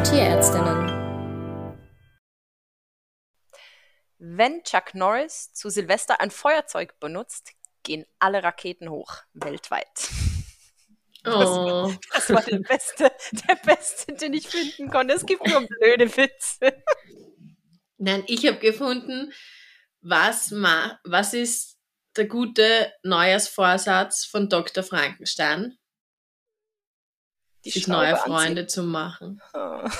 für Tierärztinnen. Wenn Chuck Norris zu Silvester ein Feuerzeug benutzt, gehen alle Raketen hoch, weltweit. Das, oh. das war der beste, der beste, den ich finden konnte. Es gibt nur blöde Witze. Nein, ich habe gefunden, was, ma was ist der gute Neujahrsvorsatz von Dr. Frankenstein? Die sich neue Freunde zu machen. Oh.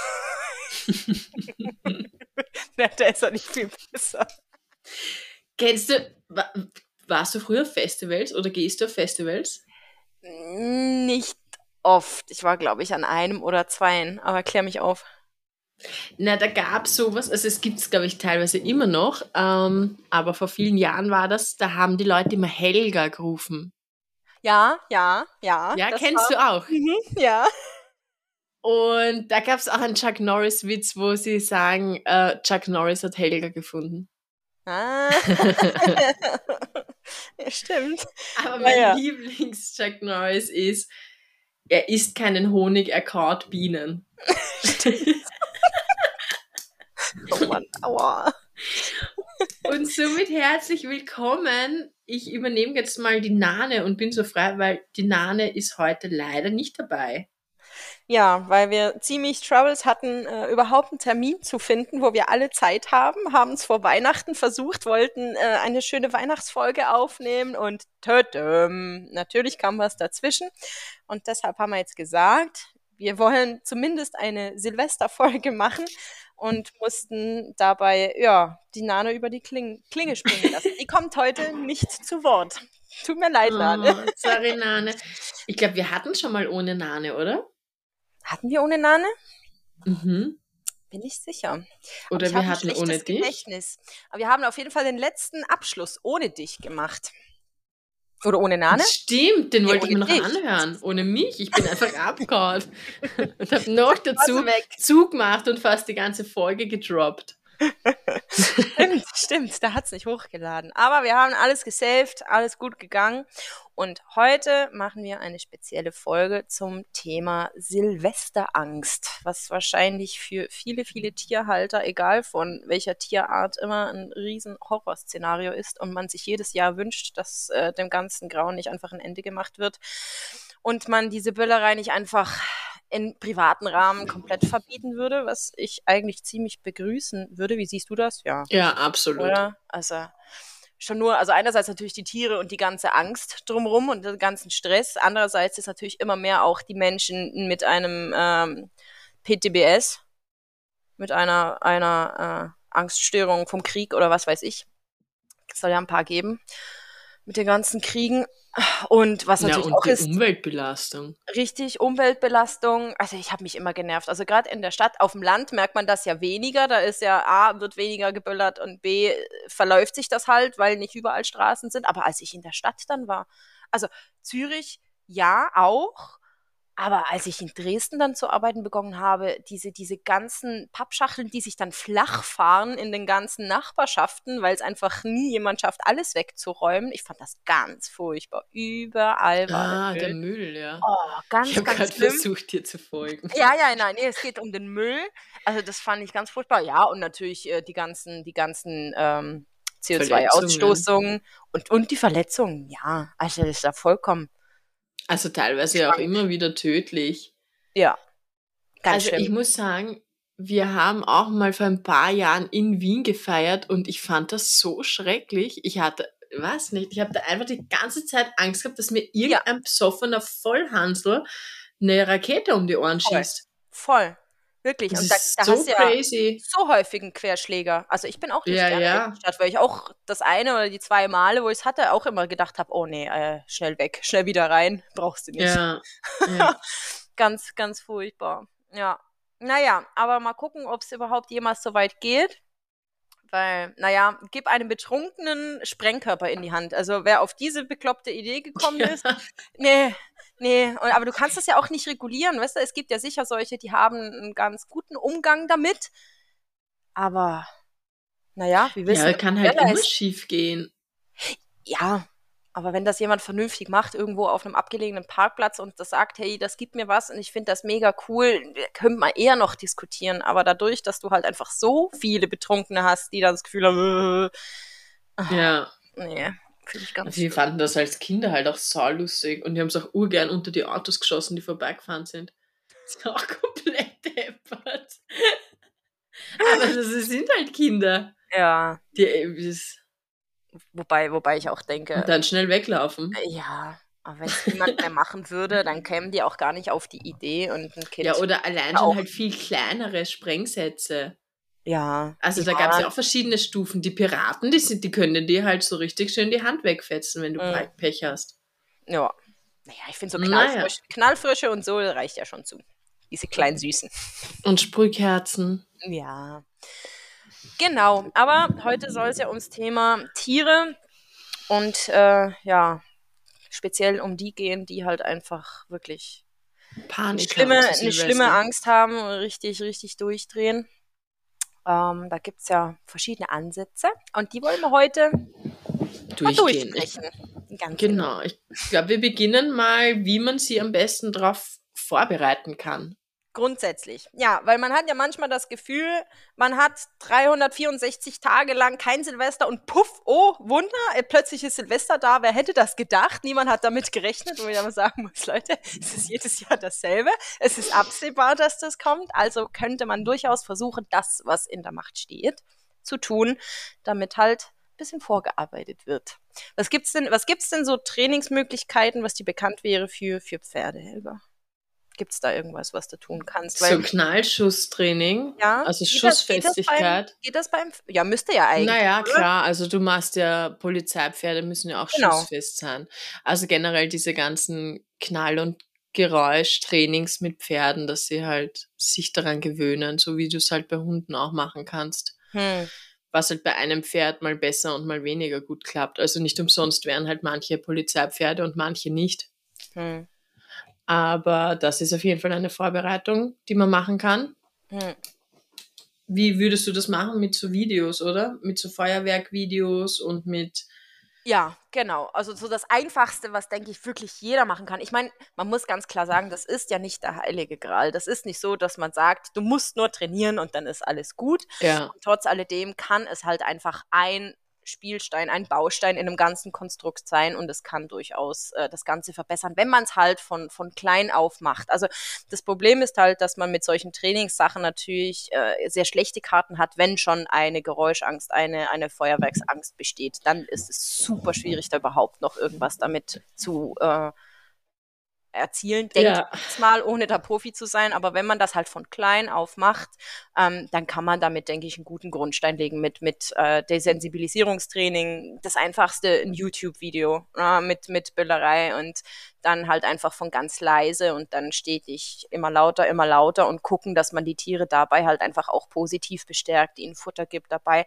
Na, der ist ja nicht viel besser. Kennst du, warst du früher auf Festivals oder gehst du auf Festivals? Nicht oft. Ich war, glaube ich, an einem oder zweien, aber klär mich auf. Na, da gab es sowas, also es gibt es, glaube ich, teilweise immer noch, ähm, aber vor vielen Jahren war das, da haben die Leute immer Helga gerufen. Ja, ja, ja. Ja, kennst war, du auch. Mhm, ja. Und da gab es auch einen Chuck Norris-Witz, wo sie sagen, äh, Chuck Norris hat Helga gefunden. Ah. ja, stimmt. Aber mein ja. Lieblings-Chuck Norris ist, er isst keinen Honig, er kaut Bienen. oh Mann, aua. Und somit herzlich willkommen. Ich übernehme jetzt mal die Nane und bin so frei, weil die Nane ist heute leider nicht dabei. Ja, weil wir ziemlich Troubles hatten, äh, überhaupt einen Termin zu finden, wo wir alle Zeit haben, haben es vor Weihnachten versucht, wollten äh, eine schöne Weihnachtsfolge aufnehmen und tödüm, natürlich kam was dazwischen. Und deshalb haben wir jetzt gesagt, wir wollen zumindest eine Silvesterfolge machen und mussten dabei, ja, die Nane über die Kling Klinge springen lassen. Die kommt heute nicht zu Wort. Tut mir leid, Nane. Oh, sorry, Nane. Ich glaube, wir hatten schon mal ohne Nane, oder? Hatten wir ohne Nane? Mhm. Bin ich sicher. Oder wir hatten ohne dich? Gedächtnis. Aber wir haben auf jeden Fall den letzten Abschluss ohne dich gemacht. Oder ohne Nane? Stimmt, den nee, wollte ich mir noch dich. anhören. Ohne mich. Ich bin einfach abgehauen. und habe noch dazu zugemacht und fast die ganze Folge gedroppt stimmt, stimmt, da hat es nicht hochgeladen. Aber wir haben alles gesaved, alles gut gegangen. Und heute machen wir eine spezielle Folge zum Thema Silvesterangst, was wahrscheinlich für viele, viele Tierhalter, egal von welcher Tierart, immer ein riesen Horrorszenario ist und man sich jedes Jahr wünscht, dass äh, dem ganzen Grauen nicht einfach ein Ende gemacht wird und man diese Böllerei nicht einfach in privaten Rahmen komplett verbieten würde, was ich eigentlich ziemlich begrüßen würde. Wie siehst du das? Ja. Ja, absolut. Oder? Also schon nur, also einerseits natürlich die Tiere und die ganze Angst drumherum und den ganzen Stress. Andererseits ist natürlich immer mehr auch die Menschen mit einem ähm, PTBS, mit einer, einer äh, Angststörung vom Krieg oder was weiß ich. Es soll ja ein paar geben mit den ganzen Kriegen. Und was natürlich ja, und auch die ist. Umweltbelastung. Richtig, Umweltbelastung. Also ich habe mich immer genervt. Also gerade in der Stadt, auf dem Land merkt man das ja weniger. Da ist ja A, wird weniger geböllert und B, verläuft sich das halt, weil nicht überall Straßen sind. Aber als ich in der Stadt dann war, also Zürich ja auch, aber als ich in Dresden dann zu arbeiten begonnen habe, diese, diese ganzen Pappschachteln, die sich dann flach fahren in den ganzen Nachbarschaften, weil es einfach nie jemand schafft, alles wegzuräumen. Ich fand das ganz furchtbar. Überall war ah, der Müll. der Müll, ja. Oh, ganz, ich habe gerade versucht, dir zu folgen. Ja, ja, nein, nee, es geht um den Müll. Also das fand ich ganz furchtbar. Ja, und natürlich äh, die ganzen, die ganzen ähm, CO2-Ausstoßungen und, und die Verletzungen. Ja, also das ist ja vollkommen also teilweise Schrank. auch immer wieder tödlich. Ja. Ganz also schlimm. ich muss sagen, wir haben auch mal vor ein paar Jahren in Wien gefeiert und ich fand das so schrecklich. Ich hatte, was nicht, ich habe da einfach die ganze Zeit Angst gehabt, dass mir irgendein ja. besoffener Vollhansel eine Rakete um die Ohren schießt. Voll. Wirklich. Das und da, da so hast du ja so häufig einen Querschläger. Also ich bin auch nicht ja, gerne ja. in der Stadt, weil ich auch das eine oder die zwei Male, wo ich es hatte, auch immer gedacht habe, oh nee, äh, schnell weg, schnell wieder rein, brauchst du nicht. Ja. ja. ganz, ganz furchtbar. Ja. Naja, aber mal gucken, ob es überhaupt jemals so weit geht. Weil, naja, gib einem betrunkenen Sprengkörper in die Hand. Also wer auf diese bekloppte Idee gekommen ist, nee, Nee, aber du kannst das ja auch nicht regulieren, weißt du? Es gibt ja sicher solche, die haben einen ganz guten Umgang damit. Aber, naja, wie willst ja, kann halt immer schief gehen. Ja, Aber wenn das jemand vernünftig macht, irgendwo auf einem abgelegenen Parkplatz und das sagt, hey, das gibt mir was und ich finde das mega cool, könnte man eher noch diskutieren. Aber dadurch, dass du halt einfach so viele Betrunkene hast, die dann das Gefühl haben, äh, ja. Nee, finde ich ganz Wir fanden das als Kinder halt auch saulustig und die haben es auch urgern unter die Autos geschossen, die vorbeigefahren sind. Das ist auch komplett deppert. Aber das sind halt Kinder. Ja. Die, äh, wobei, wobei ich auch denke. Und dann schnell weglaufen. Ja. Aber wenn es niemand mehr machen würde, dann kämen die auch gar nicht auf die Idee und ein Kind. Ja, oder allein schon halt viel kleinere Sprengsätze. Ja. Also da gab es ja auch verschiedene Stufen. Die Piraten, die sind, die können dir halt so richtig schön die Hand wegfetzen, wenn du mhm. Pech hast. Ja. Naja, ich finde so Knallfrisch, naja. Knallfrische und so reicht ja schon zu. Diese kleinen Süßen. Und Sprühkerzen. Ja. Genau, aber heute soll es ja ums Thema Tiere und äh, ja, speziell um die gehen, die halt einfach wirklich Panik eine schlimme, eine schlimme Angst haben und richtig, richtig durchdrehen. Ähm, da gibt es ja verschiedene Ansätze und die wollen wir heute durchgehen. Ganz genau. genau. Ich glaube, wir beginnen mal, wie man sie am besten darauf vorbereiten kann. Grundsätzlich, ja, weil man hat ja manchmal das Gefühl, man hat 364 Tage lang kein Silvester und puff, oh, Wunder, äh, plötzlich ist Silvester da, wer hätte das gedacht? Niemand hat damit gerechnet, wo ich aber sagen muss, Leute, es ist jedes Jahr dasselbe, es ist absehbar, dass das kommt, also könnte man durchaus versuchen, das, was in der Macht steht, zu tun, damit halt ein bisschen vorgearbeitet wird. Was gibt's denn, was gibt's denn so Trainingsmöglichkeiten, was die bekannt wäre für, für Pferde? Gibt es da irgendwas, was du tun kannst? Weil, so Knallschusstraining, ja, also geht Schussfestigkeit. Das, geht, das beim, geht das beim, ja, müsste ja eigentlich. Naja, oder? klar, also du machst ja, Polizeipferde müssen ja auch genau. schussfest sein. Also generell diese ganzen Knall- und Geräuschtrainings mit Pferden, dass sie halt sich daran gewöhnen, so wie du es halt bei Hunden auch machen kannst. Hm. Was halt bei einem Pferd mal besser und mal weniger gut klappt. Also nicht umsonst wären halt manche Polizeipferde und manche nicht. Hm. Aber das ist auf jeden Fall eine Vorbereitung, die man machen kann. Mhm. Wie würdest du das machen mit so Videos, oder? Mit so Feuerwerkvideos und mit. Ja, genau. Also so das Einfachste, was, denke ich, wirklich jeder machen kann. Ich meine, man muss ganz klar sagen, das ist ja nicht der heilige Gral. Das ist nicht so, dass man sagt, du musst nur trainieren und dann ist alles gut. Ja. Und trotz alledem kann es halt einfach ein Spielstein, ein Baustein in einem ganzen Konstrukt sein und es kann durchaus äh, das Ganze verbessern, wenn man es halt von, von klein auf macht. Also das Problem ist halt, dass man mit solchen Trainingssachen natürlich äh, sehr schlechte Karten hat, wenn schon eine Geräuschangst, eine, eine Feuerwerksangst besteht. Dann ist es super schwierig, da überhaupt noch irgendwas damit zu äh, erzielen, denke ja. ich mal, ohne da Profi zu sein. Aber wenn man das halt von klein auf macht, ähm, dann kann man damit, denke ich, einen guten Grundstein legen mit, mit äh, Desensibilisierungstraining, das einfachste ein YouTube-Video äh, mit, mit Böllerei und dann halt einfach von ganz leise und dann stetig immer lauter, immer lauter und gucken, dass man die Tiere dabei halt einfach auch positiv bestärkt, ihnen Futter gibt dabei.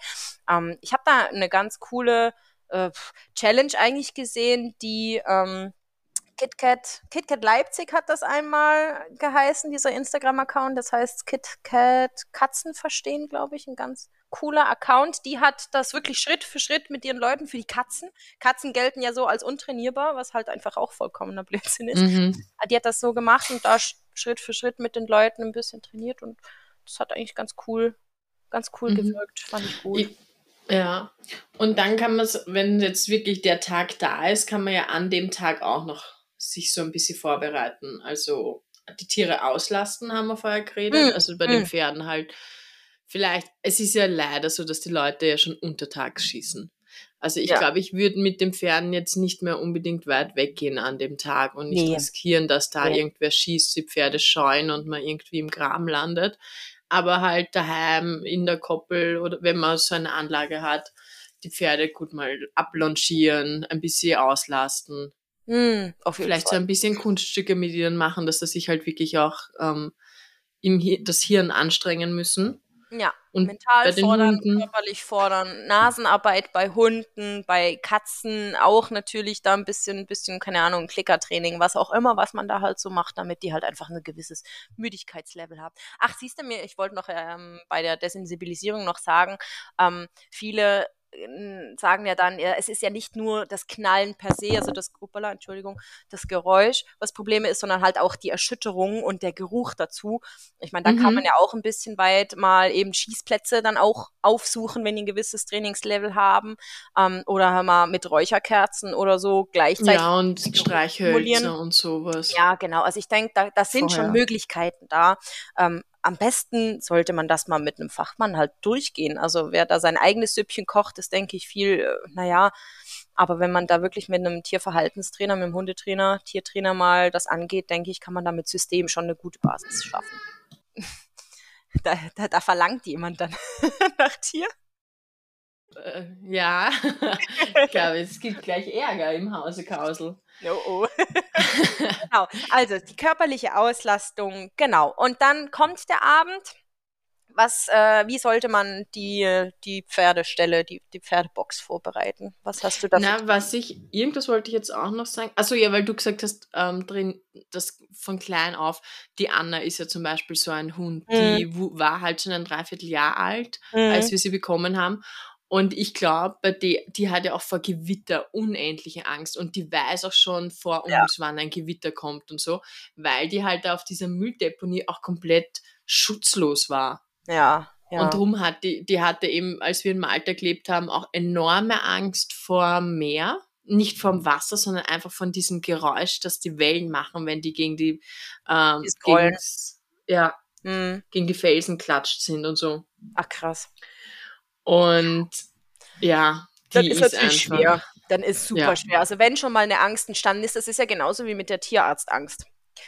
Ähm, ich habe da eine ganz coole äh, Challenge eigentlich gesehen, die ähm, KitKat, KitKat Leipzig hat das einmal geheißen, dieser Instagram-Account. Das heißt KitKat Katzen verstehen, glaube ich. Ein ganz cooler Account. Die hat das wirklich Schritt für Schritt mit ihren Leuten für die Katzen. Katzen gelten ja so als untrainierbar, was halt einfach auch vollkommener Blödsinn ist. Mhm. Die hat das so gemacht und da Schritt für Schritt mit den Leuten ein bisschen trainiert und das hat eigentlich ganz cool, ganz cool mhm. gewirkt. Fand ich gut. Ja, und dann kann man es, wenn jetzt wirklich der Tag da ist, kann man ja an dem Tag auch noch sich so ein bisschen vorbereiten. Also die Tiere auslasten, haben wir vorher geredet. Mhm. Also bei den hm. Pferden halt. Vielleicht, es ist ja leider so, dass die Leute ja schon untertags schießen. Also ich ja. glaube, ich würde mit den Pferden jetzt nicht mehr unbedingt weit weggehen an dem Tag und nicht nee. riskieren, dass da nee. irgendwer schießt, die Pferde scheuen und man irgendwie im Graben landet. Aber halt daheim in der Koppel oder wenn man so eine Anlage hat, die Pferde gut mal ablongieren, ein bisschen auslasten. Mm, Vielleicht Fall. so ein bisschen Kunststücke mit ihnen machen, dass sie sich halt wirklich auch ähm, im Hi das Hirn anstrengen müssen. Ja, und mental fordern, Hunden. körperlich fordern, Nasenarbeit bei Hunden, bei Katzen auch natürlich da ein bisschen, bisschen, keine Ahnung, Klickertraining, was auch immer, was man da halt so macht, damit die halt einfach ein gewisses Müdigkeitslevel haben. Ach, siehst du mir, ich wollte noch ähm, bei der Desensibilisierung noch sagen, ähm, viele sagen ja dann, es ist ja nicht nur das Knallen per se, also das Hoppala, Entschuldigung, das Geräusch, was Probleme ist, sondern halt auch die Erschütterung und der Geruch dazu. Ich meine, da mhm. kann man ja auch ein bisschen weit mal eben Schießplätze dann auch aufsuchen, wenn die ein gewisses Trainingslevel haben ähm, oder mal mit Räucherkerzen oder so gleichzeitig. Ja, und Streichhölzer und sowas. Ja, genau. Also ich denke, da, das sind Vorher. schon Möglichkeiten da. Ähm, am besten sollte man das mal mit einem Fachmann halt durchgehen. Also wer da sein eigenes Süppchen kocht, ist, denke ich, viel, äh, naja, aber wenn man da wirklich mit einem Tierverhaltenstrainer, mit einem Hundetrainer, Tiertrainer mal das angeht, denke ich, kann man da mit System schon eine gute Basis schaffen. da, da, da verlangt jemand dann nach Tier. Äh, ja, ich glaube, es gibt gleich Ärger im Hause Kausel. Oh, oh. genau, also die körperliche Auslastung, genau. Und dann kommt der Abend. Was, äh, wie sollte man die, die Pferdestelle, die, die Pferdebox vorbereiten? Was hast du da? Na, was ich, irgendwas wollte ich jetzt auch noch sagen. Also ja, weil du gesagt hast, ähm, drin, das von klein auf, die Anna ist ja zum Beispiel so ein Hund, mhm. die war halt schon ein Dreivierteljahr alt, mhm. als wir sie bekommen haben. Und ich glaube, die, die hat ja auch vor Gewitter unendliche Angst und die weiß auch schon vor ja. uns, wann ein Gewitter kommt und so, weil die halt auf dieser Mülldeponie auch komplett schutzlos war. Ja. Ja. Und darum hat die, die hatte eben, als wir in Malta gelebt haben, auch enorme Angst vor Meer. Nicht vom Wasser, sondern einfach von diesem Geräusch, das die Wellen machen, wenn die gegen die, ähm, gegen, ja, mhm. gegen die Felsen klatscht sind und so. Ach krass. Und ja, die dann ist, ist natürlich einfach, schwer. Dann ist super ja. schwer. Also wenn schon mal eine Angst entstanden ist, das ist ja genauso wie mit der Tierarztangst.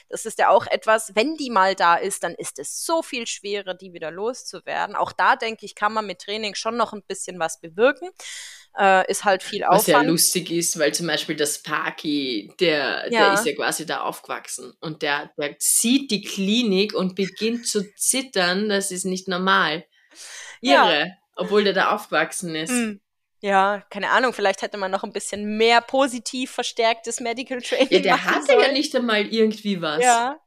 Das ist ja auch etwas, wenn die mal da ist, dann ist es so viel schwerer, die wieder loszuwerden. Auch da denke ich, kann man mit Training schon noch ein bisschen was bewirken. Äh, ist halt viel Aufwand. Was ja lustig ist, weil zum Beispiel das Paki, der, ja. der ist ja quasi da aufgewachsen und der, der sieht die Klinik und beginnt zu zittern. Das ist nicht normal. Irre. Ja obwohl der da aufgewachsen ist. Mm. Ja, keine Ahnung, vielleicht hätte man noch ein bisschen mehr positiv verstärktes Medical Training. Ja, der hatte sollen. ja nicht einmal irgendwie was. Ja.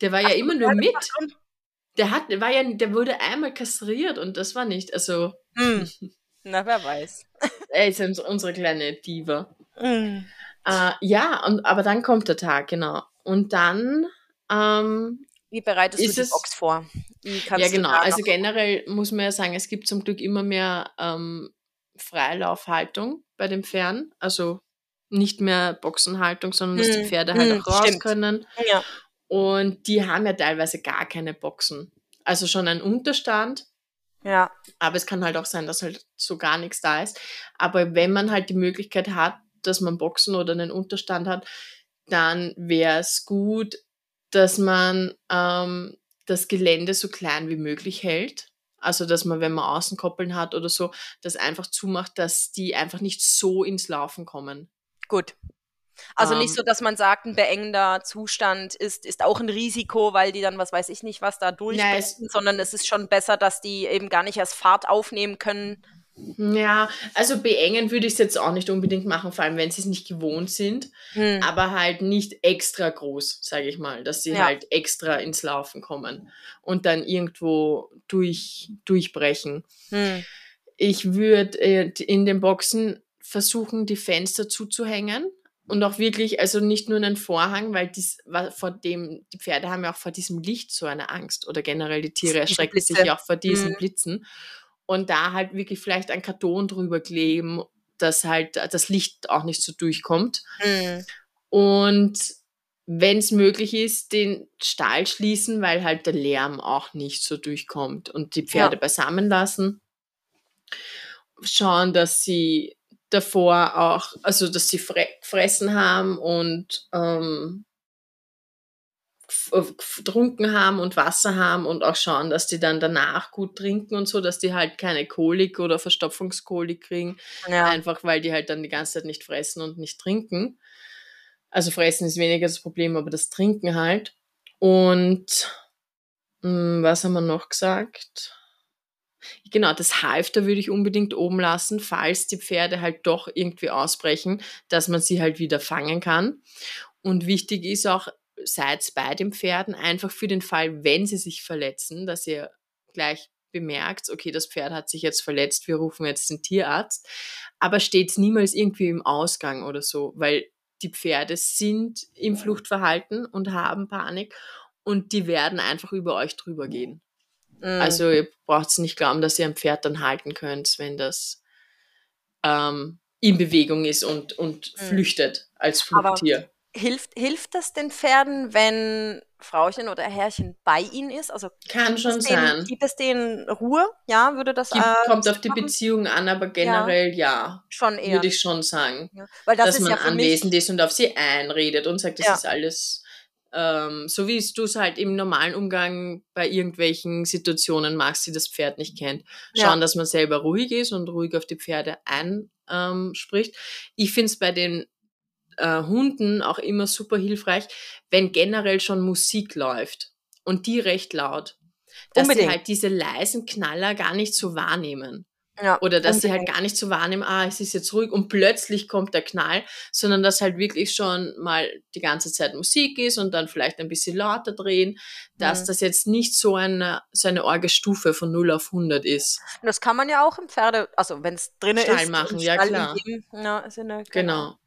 Der war Ach, ja immer nur mit. Der hat, war ja, der wurde einmal kastriert und das war nicht, also. Mm. Na, wer weiß. er ist unsere kleine Diva. Mm. Äh, ja, und, aber dann kommt der Tag, genau. Und dann ähm, wie bereitest ist du die Box vor? ja, genau. Also generell muss man ja sagen, es gibt zum Glück immer mehr ähm, Freilaufhaltung bei den Pferden. Also nicht mehr Boxenhaltung, sondern dass die hm, Pferde halt hm, auch raus stimmt. können. Ja. Und die haben ja teilweise gar keine Boxen. Also schon ein Unterstand. Ja. Aber es kann halt auch sein, dass halt so gar nichts da ist. Aber wenn man halt die Möglichkeit hat, dass man Boxen oder einen Unterstand hat, dann wäre es gut, dass man ähm, das Gelände so klein wie möglich hält. Also, dass man, wenn man Außenkoppeln hat oder so, das einfach zumacht, dass die einfach nicht so ins Laufen kommen. Gut. Also um, nicht ähm. so, dass man sagt, ein beengender Zustand ist, ist auch ein Risiko, weil die dann, was weiß ich nicht, was da durchbrechen, sondern es ist schon besser, dass die eben gar nicht erst Fahrt aufnehmen können, ja, also beengen würde ich es jetzt auch nicht unbedingt machen, vor allem wenn sie es nicht gewohnt sind, hm. aber halt nicht extra groß, sage ich mal, dass sie ja. halt extra ins Laufen kommen und dann irgendwo durch, durchbrechen. Hm. Ich würde äh, in den Boxen versuchen, die Fenster zuzuhängen und auch wirklich, also nicht nur einen Vorhang, weil dies, vor dem, die Pferde haben ja auch vor diesem Licht so eine Angst oder generell die Tiere erschrecken sich ja auch vor diesen hm. Blitzen und da halt wirklich vielleicht ein Karton drüber kleben, dass halt das Licht auch nicht so durchkommt. Mhm. Und wenn es möglich ist, den Stall schließen, weil halt der Lärm auch nicht so durchkommt und die Pferde ja. beisammen lassen. Schauen, dass sie davor auch, also dass sie fre fressen haben und ähm, getrunken haben und Wasser haben und auch schauen, dass die dann danach gut trinken und so, dass die halt keine Kolik oder Verstopfungskolik kriegen. Ja. Einfach weil die halt dann die ganze Zeit nicht fressen und nicht trinken. Also fressen ist weniger das Problem, aber das Trinken halt. Und mh, hm, was haben wir noch gesagt? Genau, das Halfter würde ich unbedingt oben lassen, falls die Pferde halt doch irgendwie ausbrechen, dass man sie halt wieder fangen kann. Und wichtig ist auch, seid bei den Pferden, einfach für den Fall, wenn sie sich verletzen, dass ihr gleich bemerkt, okay, das Pferd hat sich jetzt verletzt, wir rufen jetzt den Tierarzt, aber steht niemals irgendwie im Ausgang oder so, weil die Pferde sind im Fluchtverhalten und haben Panik und die werden einfach über euch drüber gehen. Mhm. Also ihr braucht nicht glauben, dass ihr ein Pferd dann halten könnt, wenn das ähm, in Bewegung ist und, und mhm. flüchtet als Flugtier. Aber hilft, hilft das den Pferden, wenn Frauchen oder Herrchen bei ihnen ist? Also kann schon sein. gibt es denen Ruhe? Ja, würde das gibt, äh, kommt auf die Beziehung an, aber generell ja, ja schon eher. Würde ich schon sagen, ja. Weil das dass man ja anwesend ist und auf sie einredet und sagt, das ist alles ähm, so wie du es halt im normalen Umgang bei irgendwelchen Situationen machst, die das Pferd nicht kennt. Schauen, dass man selber ruhig ist und ruhig auf die Pferde einspricht. Ähm, ich finde es bei den äh, Hunden auch immer super hilfreich, wenn generell schon Musik läuft und die recht laut, dass Unbedingt. sie halt diese leisen Knaller gar nicht so wahrnehmen. Ja, Oder dass sie halt gar nicht so wahrnehmen, ah, es ist jetzt ruhig und plötzlich kommt der Knall, sondern dass halt wirklich schon mal die ganze Zeit Musik ist und dann vielleicht ein bisschen lauter drehen, dass mhm. das jetzt nicht so eine, so eine Orgestufe von 0 auf 100 ist. Das kann man ja auch im Pferde, also wenn es drinnen ist. machen, ja klar. Geben, ja, genau. genau.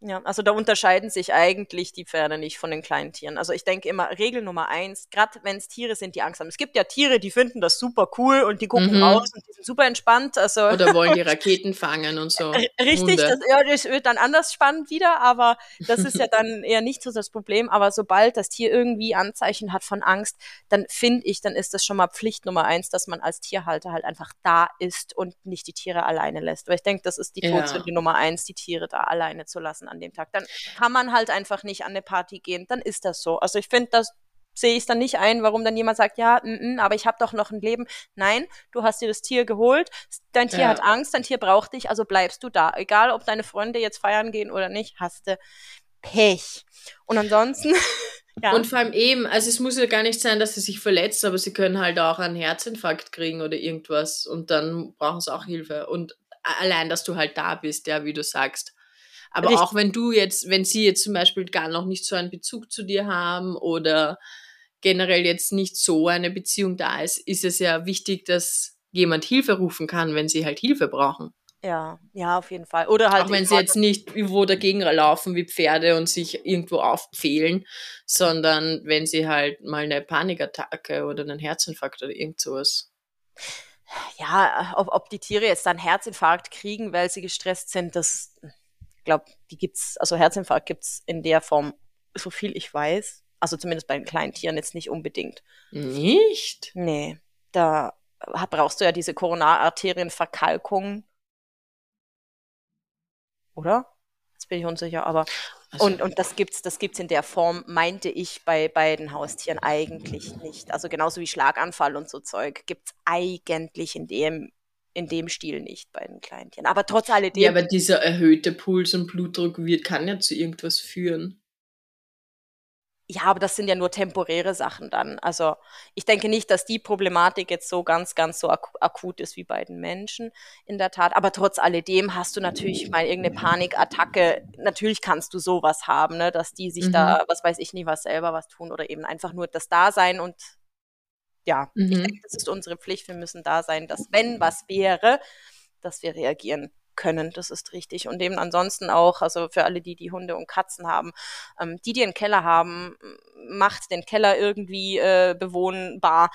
Ja, also da unterscheiden sich eigentlich die Pferde nicht von den kleinen Tieren. Also ich denke immer, Regel Nummer eins, gerade wenn es Tiere sind, die Angst haben. Es gibt ja Tiere, die finden das super cool und die gucken mhm. raus und die sind super entspannt. Also Oder wollen die Raketen fangen und so. Richtig, das, ja, das wird dann anders spannend wieder, aber das ist ja dann eher nicht so das Problem. Aber sobald das Tier irgendwie Anzeichen hat von Angst, dann finde ich, dann ist das schon mal Pflicht Nummer eins, dass man als Tierhalter halt einfach da ist und nicht die Tiere alleine lässt. Weil ich denke, das ist die Todsünde ja. Nummer eins, die Tiere da alleine zu lassen an dem Tag. Dann kann man halt einfach nicht an eine Party gehen. Dann ist das so. Also ich finde, das sehe ich dann nicht ein, warum dann jemand sagt, ja, n -n, aber ich habe doch noch ein Leben. Nein, du hast dir das Tier geholt, dein Tier ja. hat Angst, dein Tier braucht dich, also bleibst du da. Egal, ob deine Freunde jetzt feiern gehen oder nicht, hast du Pech. Und ansonsten. ja. Und vor allem eben, also es muss ja gar nicht sein, dass sie sich verletzt, aber sie können halt auch einen Herzinfarkt kriegen oder irgendwas und dann brauchen sie auch Hilfe. Und allein, dass du halt da bist, ja, wie du sagst. Aber Richtig. auch wenn du jetzt, wenn sie jetzt zum Beispiel gar noch nicht so einen Bezug zu dir haben oder generell jetzt nicht so eine Beziehung da ist, ist es ja wichtig, dass jemand Hilfe rufen kann, wenn sie halt Hilfe brauchen. Ja, ja, auf jeden Fall. Oder halt. Auch wenn sie jetzt nicht irgendwo dagegen laufen wie Pferde und sich irgendwo aufpfählen, sondern wenn sie halt mal eine Panikattacke oder einen Herzinfarkt oder irgend sowas. Ja, ob, ob die Tiere jetzt dann Herzinfarkt kriegen, weil sie gestresst sind, das glaube, die gibt's, also Herzinfarkt gibt's in der Form, so viel ich weiß. Also zumindest bei den kleinen Tieren jetzt nicht unbedingt. Nicht? Nee. Da brauchst du ja diese Koronararterienverkalkung. Oder? Jetzt bin ich unsicher, aber also, und, und das gibt's, das gibt's in der Form, meinte ich, bei beiden Haustieren eigentlich nicht. Also genauso wie Schlaganfall und so Zeug gibt's eigentlich in dem in dem Stil nicht bei den Kleintieren. Aber trotz alledem. Ja, aber dieser erhöhte Puls und Blutdruck wird, kann ja zu irgendwas führen. Ja, aber das sind ja nur temporäre Sachen dann. Also ich denke nicht, dass die Problematik jetzt so ganz, ganz so ak akut ist wie bei den Menschen in der Tat. Aber trotz alledem hast du natürlich mal irgendeine Panikattacke. Natürlich kannst du sowas haben, ne? dass die sich mhm. da, was weiß ich nie, was selber was tun oder eben einfach nur das Dasein und ja, mhm. ich denke, das ist unsere Pflicht. Wir müssen da sein, dass wenn was wäre, dass wir reagieren können. Das ist richtig. Und eben ansonsten auch, also für alle, die die Hunde und Katzen haben, ähm, die, die einen Keller haben, macht den Keller irgendwie äh, bewohnbar,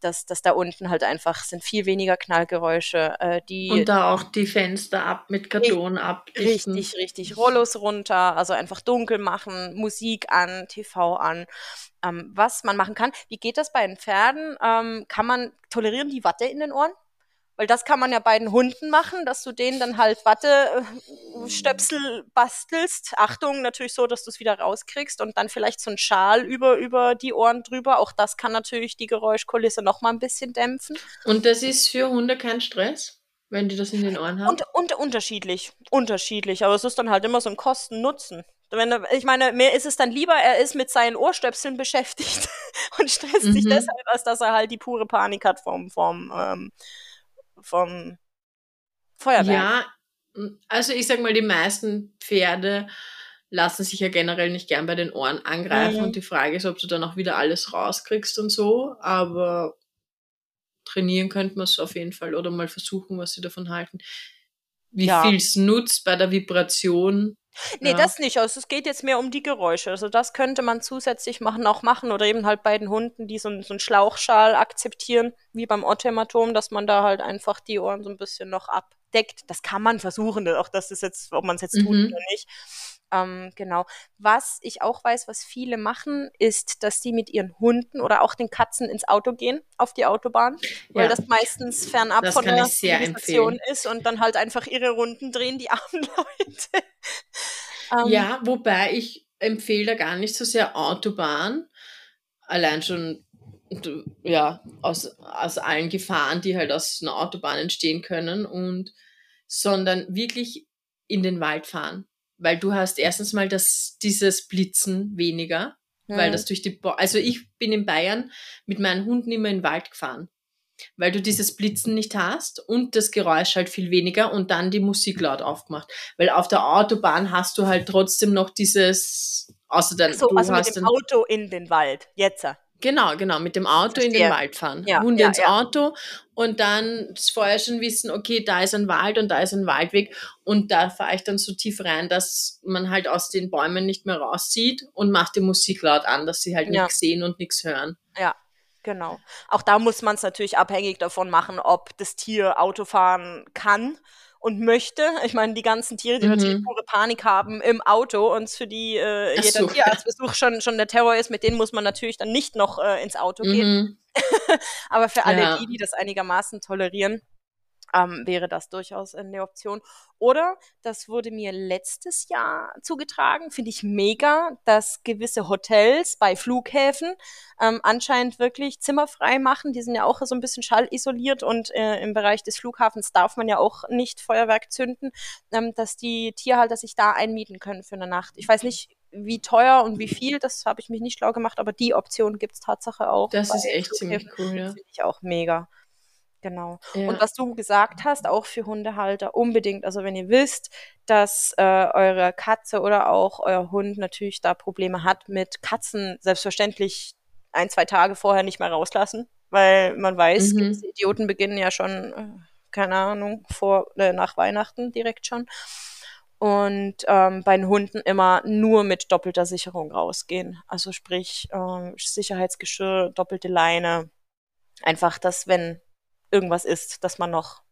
dass, dass da unten halt einfach sind viel weniger Knallgeräusche. Äh, die, und da auch die Fenster ab mit Karton ab. Richtig, richtig. Rollos runter, also einfach dunkel machen, Musik an, TV an ähm, was man machen kann. Wie geht das bei den Pferden? Ähm, kann man, tolerieren die Watte in den Ohren? Weil das kann man ja bei den Hunden machen, dass du denen dann halt Wattestöpsel äh, bastelst. Achtung, natürlich so, dass du es wieder rauskriegst und dann vielleicht so ein Schal über, über die Ohren drüber. Auch das kann natürlich die Geräuschkulisse noch mal ein bisschen dämpfen. Und das ist für Hunde kein Stress? Wenn die das in den Ohren haben? Und, und unterschiedlich. Unterschiedlich. Aber es ist dann halt immer so ein Kosten-Nutzen. Wenn, ich meine, mir ist es dann lieber, er ist mit seinen Ohrstöpseln beschäftigt und stresst mhm. sich deshalb, als dass er halt die pure Panik hat vom, vom, ähm, vom Feuerwerk. Ja, also ich sag mal, die meisten Pferde lassen sich ja generell nicht gern bei den Ohren angreifen mhm. und die Frage ist, ob du dann auch wieder alles rauskriegst und so, aber trainieren könnte man es auf jeden Fall oder mal versuchen, was sie davon halten. Wie ja. viel es nutzt bei der Vibration. Nee, ja. das nicht. Also es geht jetzt mehr um die Geräusche. Also das könnte man zusätzlich machen, auch machen oder eben halt bei den Hunden, die so, so einen Schlauchschal akzeptieren, wie beim Otthämatom, dass man da halt einfach die Ohren so ein bisschen noch abdeckt. Das kann man versuchen, auch das ist jetzt, ob man es jetzt mhm. tut oder nicht. Ähm, genau. Was ich auch weiß, was viele machen, ist, dass die mit ihren Hunden oder auch den Katzen ins Auto gehen, auf die Autobahn, weil das meistens fernab das von der Station ist und dann halt einfach ihre Runden drehen, die armen Leute. ähm, ja, wobei ich empfehle da gar nicht so sehr Autobahn, allein schon ja, aus, aus allen Gefahren, die halt aus einer Autobahn entstehen können und sondern wirklich in den Wald fahren weil du hast erstens mal das, dieses Blitzen weniger, mhm. weil das durch die, Bo also ich bin in Bayern mit meinen Hunden immer in den Wald gefahren, weil du dieses Blitzen nicht hast und das Geräusch halt viel weniger und dann die Musik laut aufgemacht, weil auf der Autobahn hast du halt trotzdem noch dieses, außer dann, so, also mit dem Auto in den Wald, jetzt. Genau, genau, mit dem Auto in den Wald fahren. Ja, Hunde ja, ins ja. Auto und dann vorher schon wissen, okay, da ist ein Wald und da ist ein Waldweg und da fahre ich dann so tief rein, dass man halt aus den Bäumen nicht mehr raussieht und macht die Musik laut an, dass sie halt nichts sehen und nichts hören. Ja, genau. Auch da muss man es natürlich abhängig davon machen, ob das Tier Auto fahren kann und möchte. Ich meine, die ganzen Tiere, die mhm. natürlich pure Panik haben im Auto und für die äh, jeder so. Tierarztbesuch schon, schon der Terror ist, mit denen muss man natürlich dann nicht noch äh, ins Auto mhm. gehen. Aber für alle ja. die, die das einigermaßen tolerieren, ähm, wäre das durchaus eine Option. Oder, das wurde mir letztes Jahr zugetragen, finde ich mega, dass gewisse Hotels bei Flughäfen ähm, anscheinend wirklich zimmerfrei machen. Die sind ja auch so ein bisschen schallisoliert und äh, im Bereich des Flughafens darf man ja auch nicht Feuerwerk zünden, ähm, dass die Tierhalter sich da einmieten können für eine Nacht. Ich weiß nicht, wie teuer und wie viel, das habe ich mich nicht schlau gemacht, aber die Option gibt es Tatsache auch. Das ist echt ziemlich cool, ja. Finde ich auch mega. Genau. Ja. Und was du gesagt hast, auch für Hundehalter unbedingt. Also wenn ihr wisst, dass äh, eure Katze oder auch euer Hund natürlich da Probleme hat mit Katzen, selbstverständlich ein, zwei Tage vorher nicht mehr rauslassen, weil man weiß, mhm. Idioten beginnen ja schon, äh, keine Ahnung, vor, äh, nach Weihnachten direkt schon. Und ähm, bei den Hunden immer nur mit doppelter Sicherung rausgehen. Also sprich äh, Sicherheitsgeschirr, doppelte Leine. Einfach, dass wenn irgendwas ist, dass man noch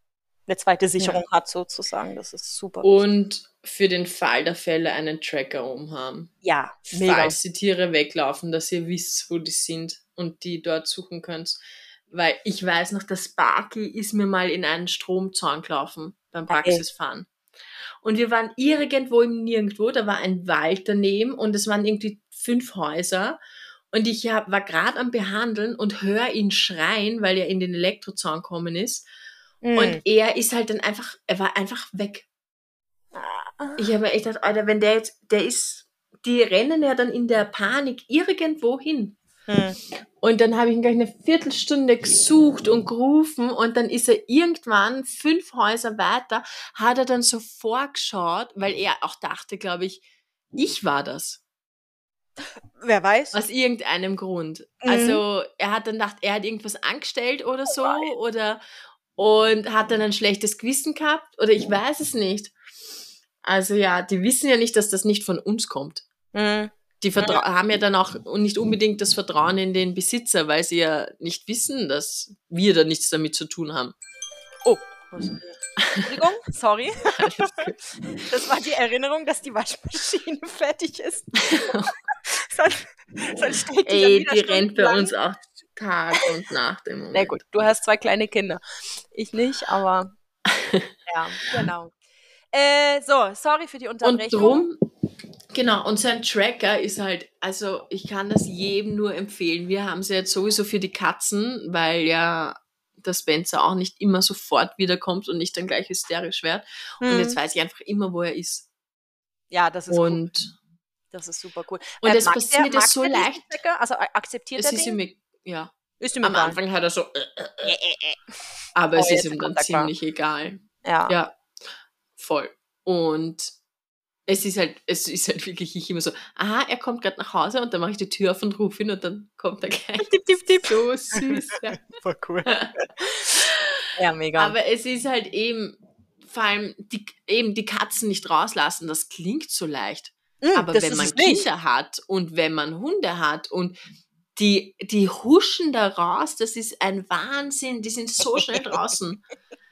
eine zweite Sicherung ja. hat, sozusagen. Das ist super. Und für den Fall der Fälle einen Tracker umhaben. Ja, mega. Falls die Tiere weglaufen, dass ihr wisst, wo die sind und die dort suchen könnt. Weil ich weiß noch, dass Sparky ist mir mal in einen Stromzaun gelaufen beim Praxisfahren. Und wir waren irgendwo im Nirgendwo, da war ein Wald daneben und es waren irgendwie fünf Häuser und ich hab, war gerade am Behandeln und höre ihn schreien, weil er in den Elektrozaun gekommen ist. Mhm. Und er ist halt dann einfach, er war einfach weg. Ich habe echt gedacht, Alter, wenn der jetzt, der ist, die rennen ja dann in der Panik irgendwo hin. Mhm. Und dann habe ich ihn gleich eine Viertelstunde gesucht und gerufen und dann ist er irgendwann fünf Häuser weiter, hat er dann so vorgeschaut, weil er auch dachte, glaube ich, ich war das. Wer weiß? Aus irgendeinem Grund. Mhm. Also er hat dann gedacht, er hat irgendwas angestellt oder so oh oder und hat dann ein schlechtes Gewissen gehabt oder ich weiß es nicht. Also ja, die wissen ja nicht, dass das nicht von uns kommt. Mhm. Die Vertra mhm. haben ja dann auch nicht unbedingt das Vertrauen in den Besitzer, weil sie ja nicht wissen, dass wir da nichts damit zu tun haben. Oh, was? Entschuldigung, sorry. Das war die Erinnerung, dass die Waschmaschine fertig ist. sonst, sonst steht die Ey, die rennt bei uns auch Tag und Nacht im Moment. Na gut, du hast zwei kleine Kinder. Ich nicht, aber ja, genau. Äh, so, sorry für die Unterbrechung. Und drum, genau, und sein Tracker ist halt, also ich kann das jedem nur empfehlen. Wir haben sie jetzt sowieso für die Katzen, weil ja der Spencer auch nicht immer sofort wiederkommt und nicht dann gleich hysterisch wird. Hm. Und jetzt weiß ich einfach immer, wo er ist. Ja, das ist und cool. Das ist super cool. Und äh, es passiert es so leicht. Also akzeptiert es er ist ihm, ja. Ist ihm Am egal. Anfang hat er so, äh, äh, äh. aber oh, es ist ihm dann ziemlich egal. Ja. Ja, voll. Und es ist halt, es ist halt wirklich ich immer so, aha, er kommt gerade nach Hause und dann mache ich die Tür auf und rufe ihn und dann kommt er gleich. Tipp, tipp, tipp. So süß. Ja. Voll cool. ja, mega. Aber es ist halt eben, vor allem die, eben die Katzen nicht rauslassen, das klingt so leicht. Mm, Aber wenn man Kinder hat und wenn man Hunde hat und die, die huschen da raus, das ist ein Wahnsinn, die sind so schnell draußen.